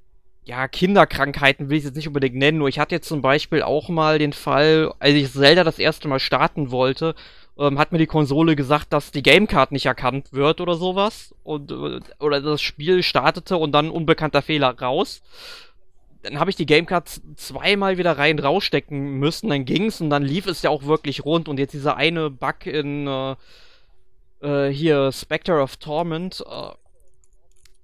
ja, Kinderkrankheiten will ich jetzt nicht unbedingt nennen, nur ich hatte jetzt zum Beispiel auch mal den Fall, als ich Zelda das erste Mal starten wollte, ähm, hat mir die Konsole gesagt, dass die Gamecard nicht erkannt wird oder sowas. Und, äh, oder das Spiel startete und dann unbekannter Fehler raus. Dann habe ich die Gamecard zweimal wieder rein rausstecken müssen, dann ging's und dann lief es ja auch wirklich rund. Und jetzt dieser eine Bug in äh, äh, hier Spectre of Torment, äh,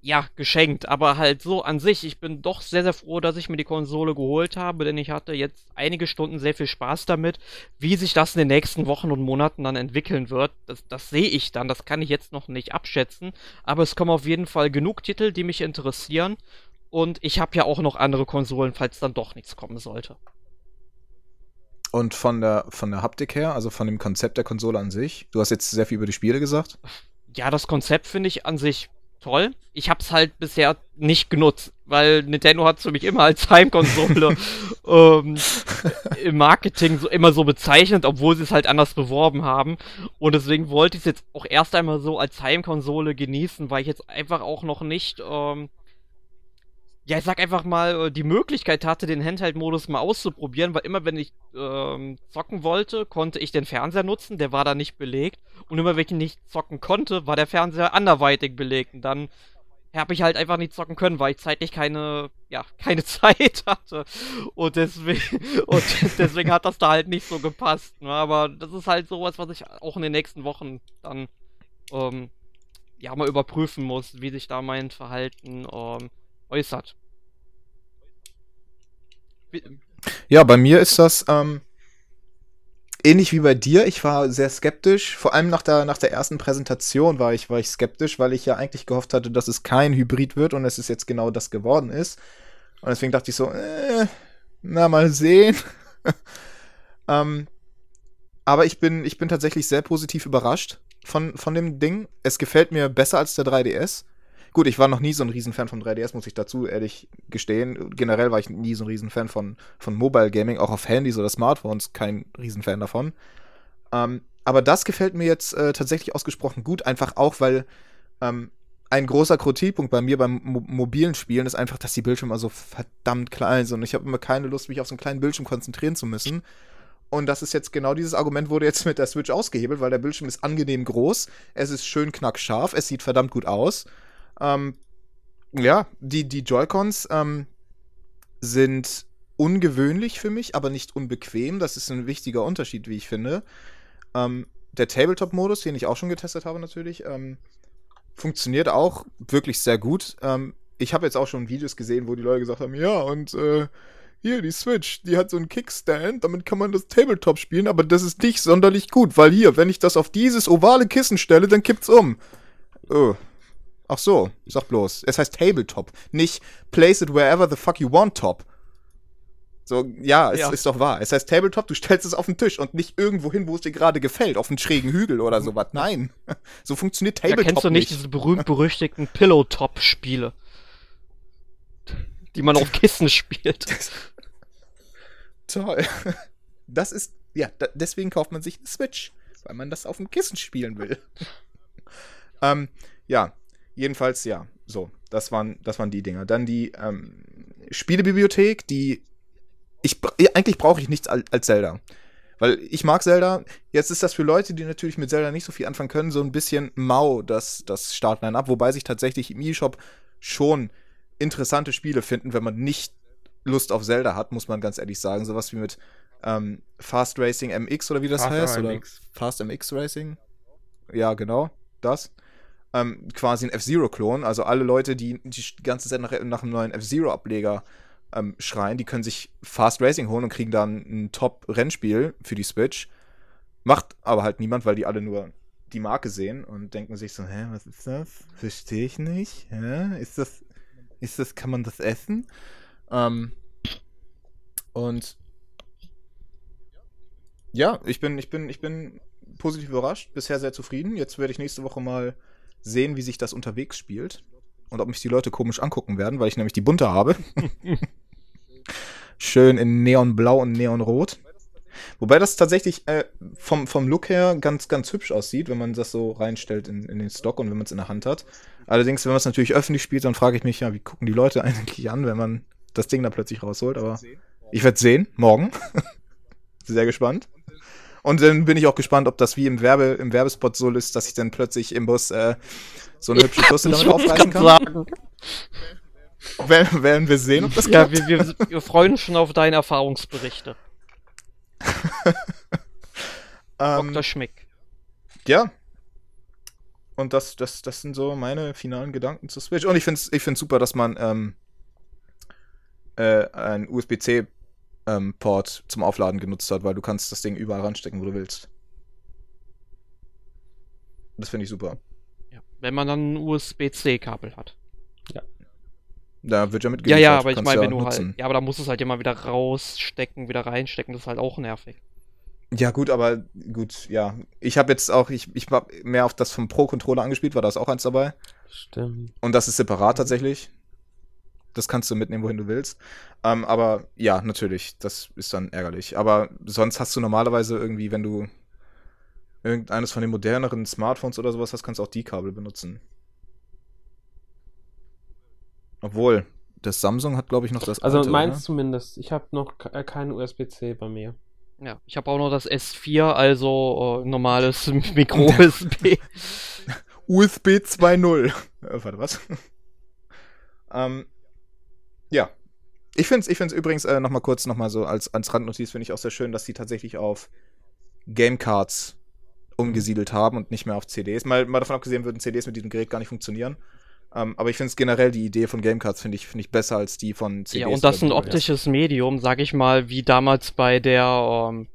ja, geschenkt, aber halt so an sich, ich bin doch sehr, sehr froh, dass ich mir die Konsole geholt habe, denn ich hatte jetzt einige Stunden sehr viel Spaß damit. Wie sich das in den nächsten Wochen und Monaten dann entwickeln wird, das, das sehe ich dann, das kann ich jetzt noch nicht abschätzen, aber es kommen auf jeden Fall genug Titel, die mich interessieren und ich habe ja auch noch andere Konsolen, falls dann doch nichts kommen sollte. Und von der, von der Haptik her, also von dem Konzept der Konsole an sich, du hast jetzt sehr viel über die Spiele gesagt. Ja, das Konzept finde ich an sich toll. Ich habe es halt bisher nicht genutzt, weil Nintendo hat es für mich immer als Heimkonsole ähm, im Marketing so, immer so bezeichnet, obwohl sie es halt anders beworben haben. Und deswegen wollte ich es jetzt auch erst einmal so als Heimkonsole genießen, weil ich jetzt einfach auch noch nicht, ähm, ja, ich sag einfach mal, äh, die Möglichkeit hatte, den Handheld-Modus mal auszuprobieren, weil immer wenn ich ähm, zocken wollte, konnte ich den Fernseher nutzen, der war da nicht belegt. Und immer wenn ich nicht zocken konnte, war der Fernseher anderweitig belegt. Und dann habe ich halt einfach nicht zocken können, weil ich zeitlich keine, ja, keine Zeit hatte. Und deswegen, und deswegen hat das da halt nicht so gepasst. Ne? Aber das ist halt sowas, was ich auch in den nächsten Wochen dann ähm, ja mal überprüfen muss, wie sich da mein Verhalten ähm, äußert. Ja, bei mir ist das ähm, ähnlich wie bei dir. Ich war sehr skeptisch. Vor allem nach der, nach der ersten Präsentation war ich, war ich skeptisch, weil ich ja eigentlich gehofft hatte, dass es kein Hybrid wird und es ist jetzt genau das geworden ist. Und deswegen dachte ich so, äh, na, mal sehen. ähm, aber ich bin, ich bin tatsächlich sehr positiv überrascht von, von dem Ding. Es gefällt mir besser als der 3DS. Gut, ich war noch nie so ein Riesenfan von 3DS, muss ich dazu ehrlich gestehen. Generell war ich nie so ein Riesenfan von, von Mobile Gaming, auch auf Handys oder Smartphones kein Riesenfan davon. Ähm, aber das gefällt mir jetzt äh, tatsächlich ausgesprochen gut, einfach auch, weil ähm, ein großer Kritikpunkt bei mir beim mo mobilen Spielen ist einfach, dass die Bildschirme so verdammt klein sind. Ich habe immer keine Lust, mich auf so einen kleinen Bildschirm konzentrieren zu müssen. Und das ist jetzt genau dieses Argument, wurde jetzt mit der Switch ausgehebelt, weil der Bildschirm ist angenehm groß, es ist schön knackscharf, es sieht verdammt gut aus. Ähm, ja, die, die Joy-Cons ähm, sind ungewöhnlich für mich, aber nicht unbequem. Das ist ein wichtiger Unterschied, wie ich finde. Ähm, der Tabletop-Modus, den ich auch schon getestet habe, natürlich, ähm, funktioniert auch wirklich sehr gut. Ähm, ich habe jetzt auch schon Videos gesehen, wo die Leute gesagt haben, ja, und äh, hier, die Switch, die hat so einen Kickstand, damit kann man das Tabletop spielen, aber das ist nicht sonderlich gut, weil hier, wenn ich das auf dieses ovale Kissen stelle, dann kippt's um. Oh. Ach so, sag bloß. Es heißt Tabletop, nicht Place it wherever the fuck you want top. So, ja, es ja. ist doch wahr. Es heißt Tabletop, du stellst es auf den Tisch und nicht irgendwo hin, wo es dir gerade gefällt, auf einen schrägen Hügel oder sowas. Nein. So funktioniert Tabletop ja, kennst du nicht, nicht. diese berühmt-berüchtigten Pillow-Top-Spiele? Die man auf Kissen spielt. Toll. Das ist, ja, da, deswegen kauft man sich eine Switch, weil man das auf dem Kissen spielen will. ähm, ja, jedenfalls, ja, so, das waren, das waren die Dinger. Dann die ähm, Spielebibliothek, die ich eigentlich brauche ich nichts als Zelda. Weil ich mag Zelda. Jetzt ist das für Leute, die natürlich mit Zelda nicht so viel anfangen können, so ein bisschen mau, das, das Startline ab. Wobei sich tatsächlich im E-Shop schon interessante Spiele finden, wenn man nicht Lust auf Zelda hat, muss man ganz ehrlich sagen. Sowas wie mit ähm, Fast Racing MX oder wie das Fast heißt. Oder Fast MX Racing. Ja, genau. Das. Ähm, quasi ein F-Zero-Klon. Also alle Leute, die die ganze Zeit nach, nach einem neuen F-Zero-Ableger ähm, schreien, die können sich Fast Racing holen und kriegen dann ein Top-Rennspiel für die Switch. Macht aber halt niemand, weil die alle nur die Marke sehen und denken sich so, hä, was ist das? Verstehe ich nicht. Hä? Ist das, ist das, kann man das essen? Ähm, und ja, ich bin, ich bin, ich bin positiv überrascht, bisher sehr zufrieden. Jetzt werde ich nächste Woche mal sehen, wie sich das unterwegs spielt und ob mich die Leute komisch angucken werden, weil ich nämlich die bunte habe. Schön in Neonblau und Neonrot. Wobei das tatsächlich äh, vom, vom Look her ganz, ganz hübsch aussieht, wenn man das so reinstellt in, in den Stock und wenn man es in der Hand hat. Allerdings, wenn man es natürlich öffentlich spielt, dann frage ich mich ja, wie gucken die Leute eigentlich an, wenn man das Ding da plötzlich rausholt. Aber ich werde sehen, morgen. Sehr gespannt. Und dann bin ich auch gespannt, ob das wie im, Werbe, im Werbespot so ist, dass ich dann plötzlich im Bus äh, so eine hübsche Busse damit aufreißen kann. Sagen. Werden, werden wir sehen, ob das Ja, wir, wir, wir, freuen uns schon auf deine Erfahrungsberichte. ähm, Dr. Schmick. Ja. Und das, das, das sind so meine finalen Gedanken zu Switch. Und ich finde es ich find's super, dass man ähm, äh, ein USB-C ähm, Port zum Aufladen genutzt hat, weil du kannst das Ding überall ranstecken, wo du willst. Das finde ich super. Ja, wenn man dann ein USB-C-Kabel hat. Ja. Da wird ja mit Ja, ja, aber ich meine, wenn du halt- nutzen. halt. Ja, aber da musst du es halt immer wieder rausstecken, wieder reinstecken, das ist halt auch nervig. Ja, gut, aber gut, ja. Ich habe jetzt auch, ich, ich habe mehr auf das vom Pro-Controller angespielt, war da ist auch eins dabei. Stimmt. Und das ist separat tatsächlich. Das kannst du mitnehmen, wohin du willst. Ähm, aber ja, natürlich, das ist dann ärgerlich. Aber sonst hast du normalerweise irgendwie, wenn du irgendeines von den moderneren Smartphones oder sowas hast, kannst du auch die Kabel benutzen. Obwohl, das Samsung hat, glaube ich, noch das. Also alte, meins oder? zumindest. Ich habe noch äh, keinen USB-C bei mir. Ja, ich habe auch noch das S4, also äh, normales Micro-USB. USB 2.0. Äh, warte, was? ähm, ja. Ich finde es ich find's übrigens äh, noch mal kurz noch mal so als, als Randnotiz finde ich auch sehr schön, dass die tatsächlich auf Gamecards umgesiedelt haben und nicht mehr auf CDs. Mal, mal davon abgesehen, würden CDs mit diesem Gerät gar nicht funktionieren. Ähm, aber ich finde es generell die Idee von Gamecards finde ich, finde ich besser als die von CDs. Ja, und das oder ein optisches Medium, sag ich mal, wie damals bei der ähm,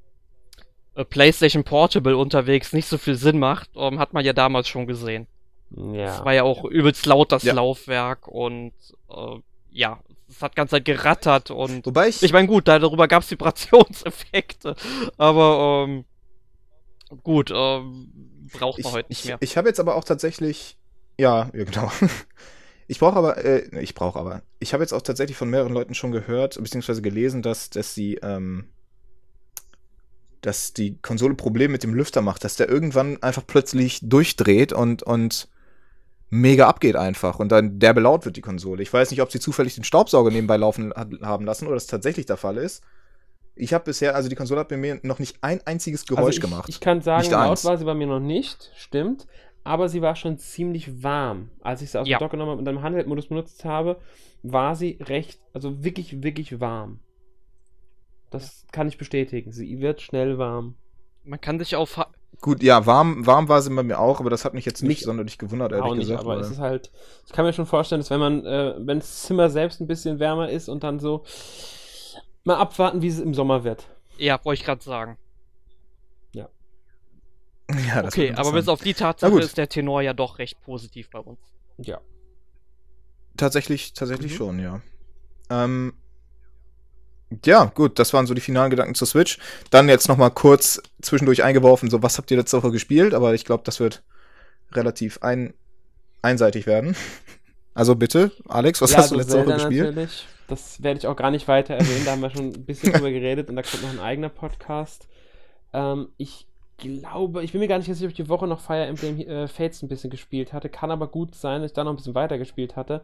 äh, PlayStation Portable unterwegs nicht so viel Sinn macht, ähm, hat man ja damals schon gesehen. Es Ja. war ja auch übelst laut, das Ja. Laufwerk und äh, ja, es hat ganz Zeit gerattert und Wobei ich, ich meine, gut, da, darüber gab es Vibrationseffekte, aber ähm, gut, ähm, braucht man ich, heute nicht ich, mehr. ich habe jetzt aber auch tatsächlich, ja, ja genau. Ich brauche aber, äh, ich brauche aber, ich habe jetzt auch tatsächlich von mehreren Leuten schon gehört, beziehungsweise gelesen, dass, dass sie, ähm, dass die Konsole Probleme mit dem Lüfter macht, dass der irgendwann einfach plötzlich durchdreht und, und mega abgeht einfach und dann derbe laut wird die Konsole. Ich weiß nicht, ob sie zufällig den Staubsauger nebenbei laufen haben lassen oder das tatsächlich der Fall ist. Ich habe bisher, also die Konsole hat bei mir noch nicht ein einziges Geräusch also ich, gemacht. Ich kann sagen, Nicht laut eins. war sie bei mir noch nicht, stimmt. Aber sie war schon ziemlich warm. Als ich sie aus Ja. dem Dock genommen habe und dann im Handheldmodus benutzt habe, war sie recht, also wirklich, wirklich warm. Das kann ich bestätigen. Sie wird schnell warm. Man kann sich auf Gut, ja, warm, warm war sie bei mir auch, aber das hat mich jetzt nicht, Nicht- sonderlich gewundert, ehrlich Auch nicht, gesagt. aber weil- es ist halt, ich kann mir schon vorstellen, dass wenn man, äh, wenn das Zimmer selbst ein bisschen wärmer ist und dann so mal abwarten, wie es im Sommer wird. Ja, wollte ich gerade sagen. ja, das okay, aber bis auf die Tatsache ist der Tenor ja doch recht positiv bei uns. Ja. Tatsächlich, tatsächlich Mhm. schon, ja. Ähm, ja, gut, das waren so die finalen Gedanken zur Switch. Dann jetzt noch mal kurz zwischendurch eingeworfen, so was habt ihr letzte Woche gespielt? Aber ich glaube, das wird relativ ein, einseitig werden. Also bitte, Alex, was ja, hast du letzte Woche gespielt? Natürlich. Das werde ich auch gar nicht weiter erwähnen, da haben wir schon ein bisschen drüber geredet und da kommt noch ein eigener Podcast. Ähm, ich glaube, ich bin mir gar nicht sicher, ob ich die Woche noch Fire Emblem äh, Fates ein bisschen gespielt hatte. Kann aber gut sein, dass ich da noch ein bisschen weiter gespielt hatte.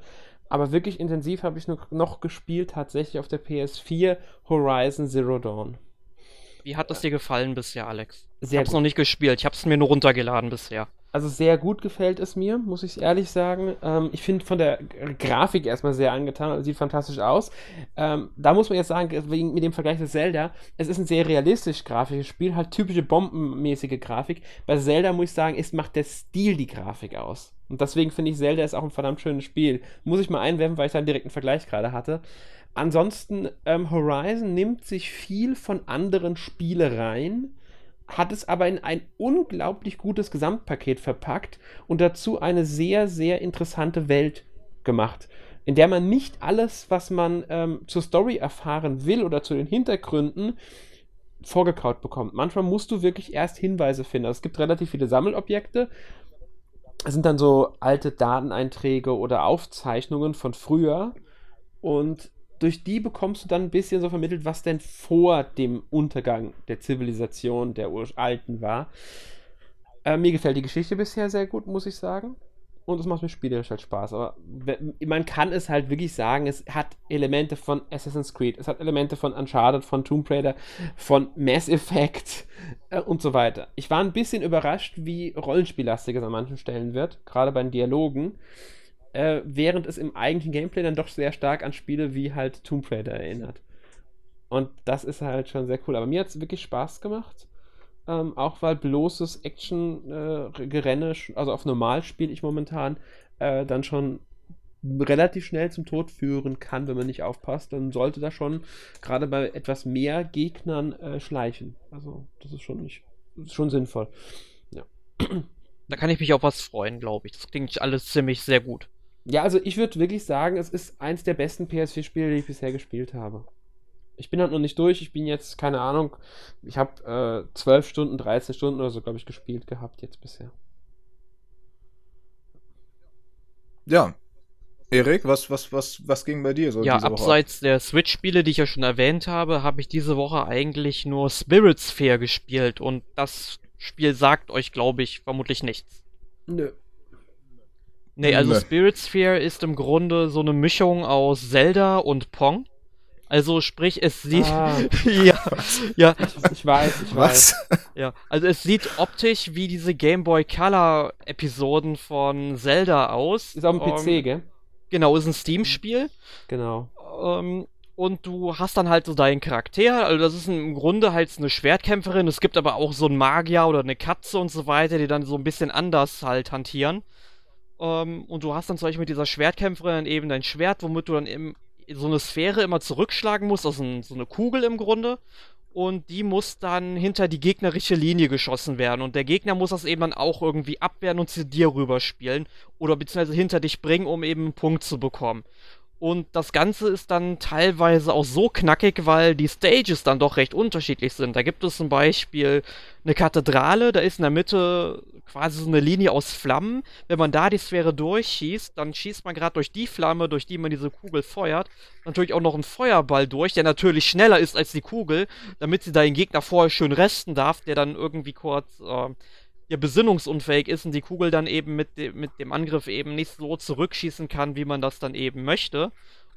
Aber wirklich intensiv habe ich noch, noch gespielt, tatsächlich auf der PS4 Horizon Zero Dawn. Wie hat es dir gefallen bisher, Alex? Ich Sehr hab's gut. noch nicht gespielt, ich hab's mir nur runtergeladen bisher. Also sehr gut gefällt es mir, muss ich ehrlich sagen. Ähm, ich finde von der Grafik erstmal sehr angetan, sieht fantastisch aus. Ähm, da muss man jetzt sagen, wegen, mit dem Vergleich zu Zelda, es ist ein sehr realistisch grafisches Spiel, halt typische bombenmäßige Grafik. Bei Zelda muss ich sagen, es macht der Stil die Grafik aus. Und deswegen finde ich, Zelda ist auch ein verdammt schönes Spiel. Muss ich mal einwerfen, weil ich da einen direkten Vergleich gerade hatte. Ansonsten, ähm, Horizon nimmt sich viel von anderen Spielereien, hat es aber in ein unglaublich gutes Gesamtpaket verpackt und dazu eine sehr, sehr interessante Welt gemacht, in der man nicht alles, was man ähm, zur Story erfahren will oder zu den Hintergründen, vorgekaut bekommt. Manchmal musst du wirklich erst Hinweise finden. Also es gibt relativ viele Sammelobjekte. Es sind dann so alte Dateneinträge oder Aufzeichnungen von früher. Und durch die bekommst du dann ein bisschen so vermittelt, was denn vor dem Untergang der Zivilisation der Uralten war. Äh, mir gefällt die Geschichte bisher sehr gut, muss ich sagen. Und es macht mir spielerisch halt Spaß. Aber man kann es halt wirklich sagen, es hat Elemente von Assassin's Creed, es hat Elemente von Uncharted, von Tomb Raider, von Mass Effect äh, und so weiter. Ich war ein bisschen überrascht, wie rollenspiellastig es an manchen Stellen wird, gerade bei den Dialogen äh, während es im eigentlichen Gameplay dann doch sehr stark an Spiele wie halt Tomb Raider erinnert. Und das ist halt schon sehr cool. Aber mir hat es wirklich Spaß gemacht. Ähm, auch weil bloßes Action-Gerenne, also auf normal spiele ich momentan, äh, dann schon relativ schnell zum Tod führen kann, wenn man nicht aufpasst. Dann sollte da schon gerade bei etwas mehr Gegnern äh, schleichen. Also das ist schon nicht, ist schon sinnvoll. Da kann ich mich auf was freuen, glaube ich. Das klingt alles ziemlich sehr gut. Ja, also ich würde wirklich sagen, es ist eins der besten PS4-Spiele, die ich bisher gespielt habe. Ich bin halt noch nicht durch. Ich bin jetzt, keine Ahnung, ich habe äh, 12 Stunden, 13 Stunden oder so, glaube ich, gespielt gehabt jetzt bisher. Ja. Erik, was, was, was, was ging bei dir so ja, diese Woche ab? abseits der Switch-Spiele, die ich ja schon erwähnt habe, habe ich diese Woche eigentlich nur Spirit Sphere gespielt und das Spiel sagt euch, glaube ich, vermutlich nichts. Nö. Nee, also Nö. Spirit Sphere ist im Grunde so eine Mischung aus Zelda und Pong. Also sprich, es sieht Ah. ja, ja, Ich, ich weiß, ich weiß. Was? ja, also es sieht optisch wie diese Game Boy Color Episoden von Zelda aus. Ist auf dem Ähm, PC, gell? Genau, ist ein Steam-Spiel. Genau. Ähm, Und du hast dann halt so deinen Charakter. Also, das ist im Grunde halt eine Schwertkämpferin. Es gibt aber auch so einen Magier oder eine Katze und so weiter, die dann so ein bisschen anders halt hantieren. Ähm, und du hast dann zum Beispiel mit dieser Schwertkämpferin eben dein Schwert, womit du dann eben so eine Sphäre immer zurückschlagen musst, also so eine Kugel im Grunde. Und die muss dann hinter die gegnerische Linie geschossen werden. Und der Gegner muss das eben dann auch irgendwie abwehren und zu dir rüberspielen. Oder beziehungsweise hinter dich bringen, um eben einen Punkt zu bekommen. Und das Ganze ist dann teilweise auch so knackig, weil die Stages dann doch recht unterschiedlich sind. Da gibt es zum Beispiel eine Kathedrale, da ist in der Mitte quasi so eine Linie aus Flammen. Wenn man da die Sphäre durchschießt, dann schießt man gerade durch die Flamme, durch die man diese Kugel feuert, natürlich auch noch einen Feuerball durch, der natürlich schneller ist als die Kugel, damit sie da den Gegner vorher schön resten darf, der dann irgendwie kurz äh, ja, besinnungsunfähig ist und die Kugel dann eben mit, de mit dem Angriff eben nicht so zurückschießen kann, wie man das dann eben möchte.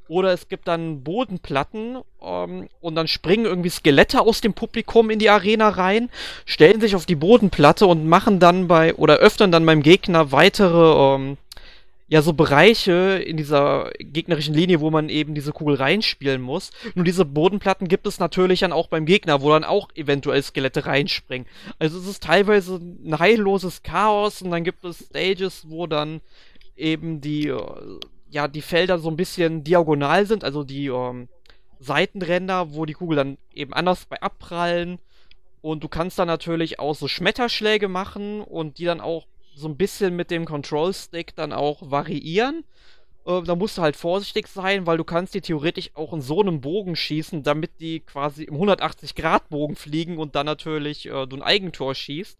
Oder es gibt dann Bodenplatten ähm, und dann springen irgendwie Skelette aus dem Publikum in die Arena rein, stellen sich auf die Bodenplatte und machen dann bei oder öffnen dann beim Gegner weitere ähm, ja so Bereiche in dieser gegnerischen Linie, wo man eben diese Kugel reinspielen muss. Nur diese Bodenplatten gibt es natürlich dann auch beim Gegner, wo dann auch eventuell Skelette reinspringen. Also es ist teilweise ein heilloses Chaos und dann gibt es Stages, wo dann eben die ja die Felder so ein bisschen diagonal sind, also die ähm, Seitenränder, wo die Kugel dann eben anders bei abprallen. Und du kannst dann natürlich auch so Schmetterschläge machen und die dann auch so ein bisschen mit dem Control-Stick dann auch variieren. Äh, da musst du halt vorsichtig sein, weil du kannst die theoretisch auch in so einem Bogen schießen, damit die quasi im 180-Grad-Bogen fliegen und dann natürlich äh, du ein Eigentor schießt.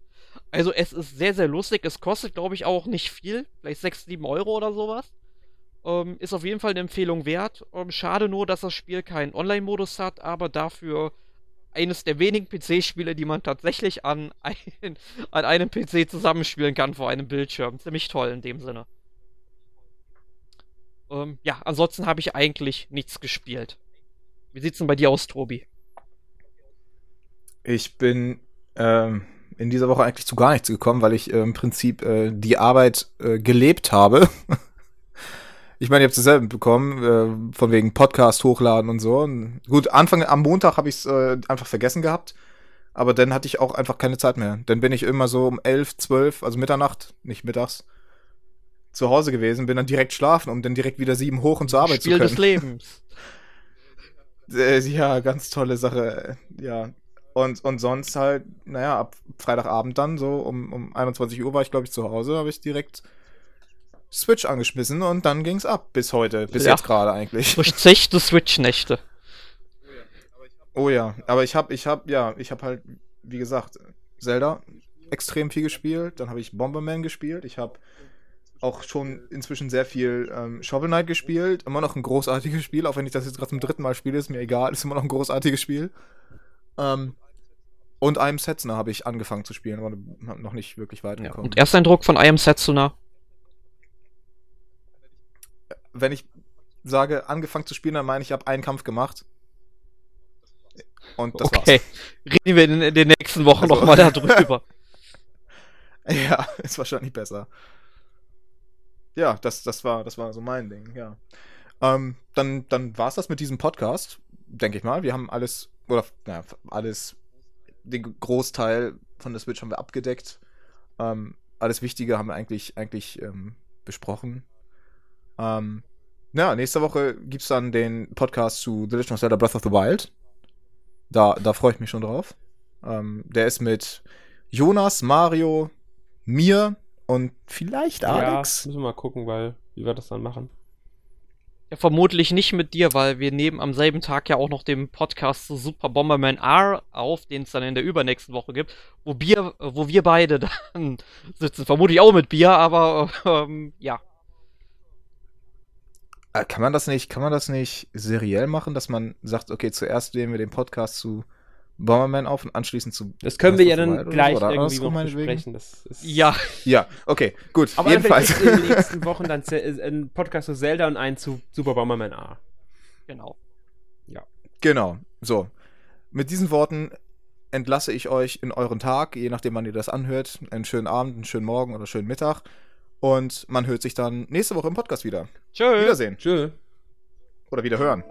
Also es ist sehr, sehr lustig. Es kostet, glaube ich, auch nicht viel. Vielleicht 6, 7 Euro oder sowas. Ähm, ist auf jeden Fall eine Empfehlung wert. Ähm, schade nur, dass das Spiel keinen Online-Modus hat, aber dafür eines der wenigen PC-Spiele, die man tatsächlich an, ein, an einem PC zusammenspielen kann vor einem Bildschirm. Ziemlich toll in dem Sinne. Ähm, ja, ansonsten habe ich eigentlich nichts gespielt. Wie sieht's denn bei dir aus, Tobi? Ich bin ähm, in dieser Woche eigentlich zu gar nichts gekommen, weil ich äh, im Prinzip äh, die Arbeit äh, gelebt habe. Ich meine, ihr habt es selber bekommen, äh, von wegen Podcast hochladen und so. Und gut, Anfang am Montag habe ich es äh, einfach vergessen gehabt. Aber dann hatte ich auch einfach keine Zeit mehr. Dann bin ich immer so um 11, 12, also Mitternacht, nicht mittags, zu Hause gewesen, bin dann direkt schlafen, um dann direkt wieder sieben hoch und zur Arbeit Spiel zu können. des Lebens. Äh, ja, ganz tolle Sache, ja. Und, und sonst halt, naja, ab Freitagabend dann, so um, um 21 Uhr war ich, glaube ich, zu Hause, habe ich direkt Switch angeschmissen und dann ging's ab bis heute, bis Ja. jetzt gerade eigentlich. Durchzechte Switch-Nächte. Oh ja, aber ich habe, ich habe, ja, ich habe halt, wie gesagt, Zelda extrem viel gespielt. Dann habe ich Bomberman gespielt. Ich habe auch schon inzwischen sehr viel ähm, Shovel Knight gespielt. Immer noch ein großartiges Spiel, auch wenn ich das jetzt gerade zum dritten Mal spiele, ist mir egal. Ist immer noch ein großartiges Spiel. Ähm, und I Am Setsuna habe ich angefangen zu spielen, aber hab noch nicht wirklich Ja. weitergekommen. Und Ersteindruck von I Am Setsuna. Wenn ich sage, angefangen zu spielen, dann meine ich, ich habe einen Kampf gemacht. Und das okay. Reden wir in, in den nächsten Wochen Also- nochmal darüber. war's. Ja, ist wahrscheinlich besser. Ja, das, das, war, das war so mein Ding, ja. Ähm, dann dann war es das mit diesem Podcast, denke ich mal. Wir haben alles, oder naja, alles, den Großteil von der Switch haben wir abgedeckt. Ähm, alles Wichtige haben wir eigentlich, eigentlich ähm, besprochen. Ähm, ja, nächste Woche gibt es dann den Podcast zu The Legend of Zelda Breath of the Wild. Da, da freue ich mich schon drauf. Ähm, der ist mit Jonas, Mario, mir und vielleicht Alex. Ja, müssen wir mal gucken, weil, wie wir das dann machen. Ja, vermutlich nicht mit dir, weil wir nehmen am selben Tag ja auch noch den Podcast zu Super Bomberman R auf, den es dann in der übernächsten Woche gibt, wo, Bier, äh, wo wir beide dann sitzen. Vermutlich auch mit Bier, aber ähm, ja. Äh, kann man das nicht, kann man das nicht seriell machen, dass man sagt, okay, zuerst nehmen wir den Podcast zu Bomberman auf und anschließend zu Das können wir ja dann gleich so, oder irgendwie noch besprechen. Das ist Ja, Ja, okay, gut. Aber Jedenfalls. jedenfalls in den nächsten Wochen dann äh, ein Podcast zu Zelda und einen zu Super Bomberman A. genau. Genau. So. Mit diesen Worten entlasse ich euch in euren Tag, je nachdem, wann ihr das anhört. Einen schönen Abend, einen schönen Morgen oder schönen Mittag. Und man hört sich dann nächste Woche im Podcast wieder. Tschö. Wiedersehen. Tschö. Oder wieder hören.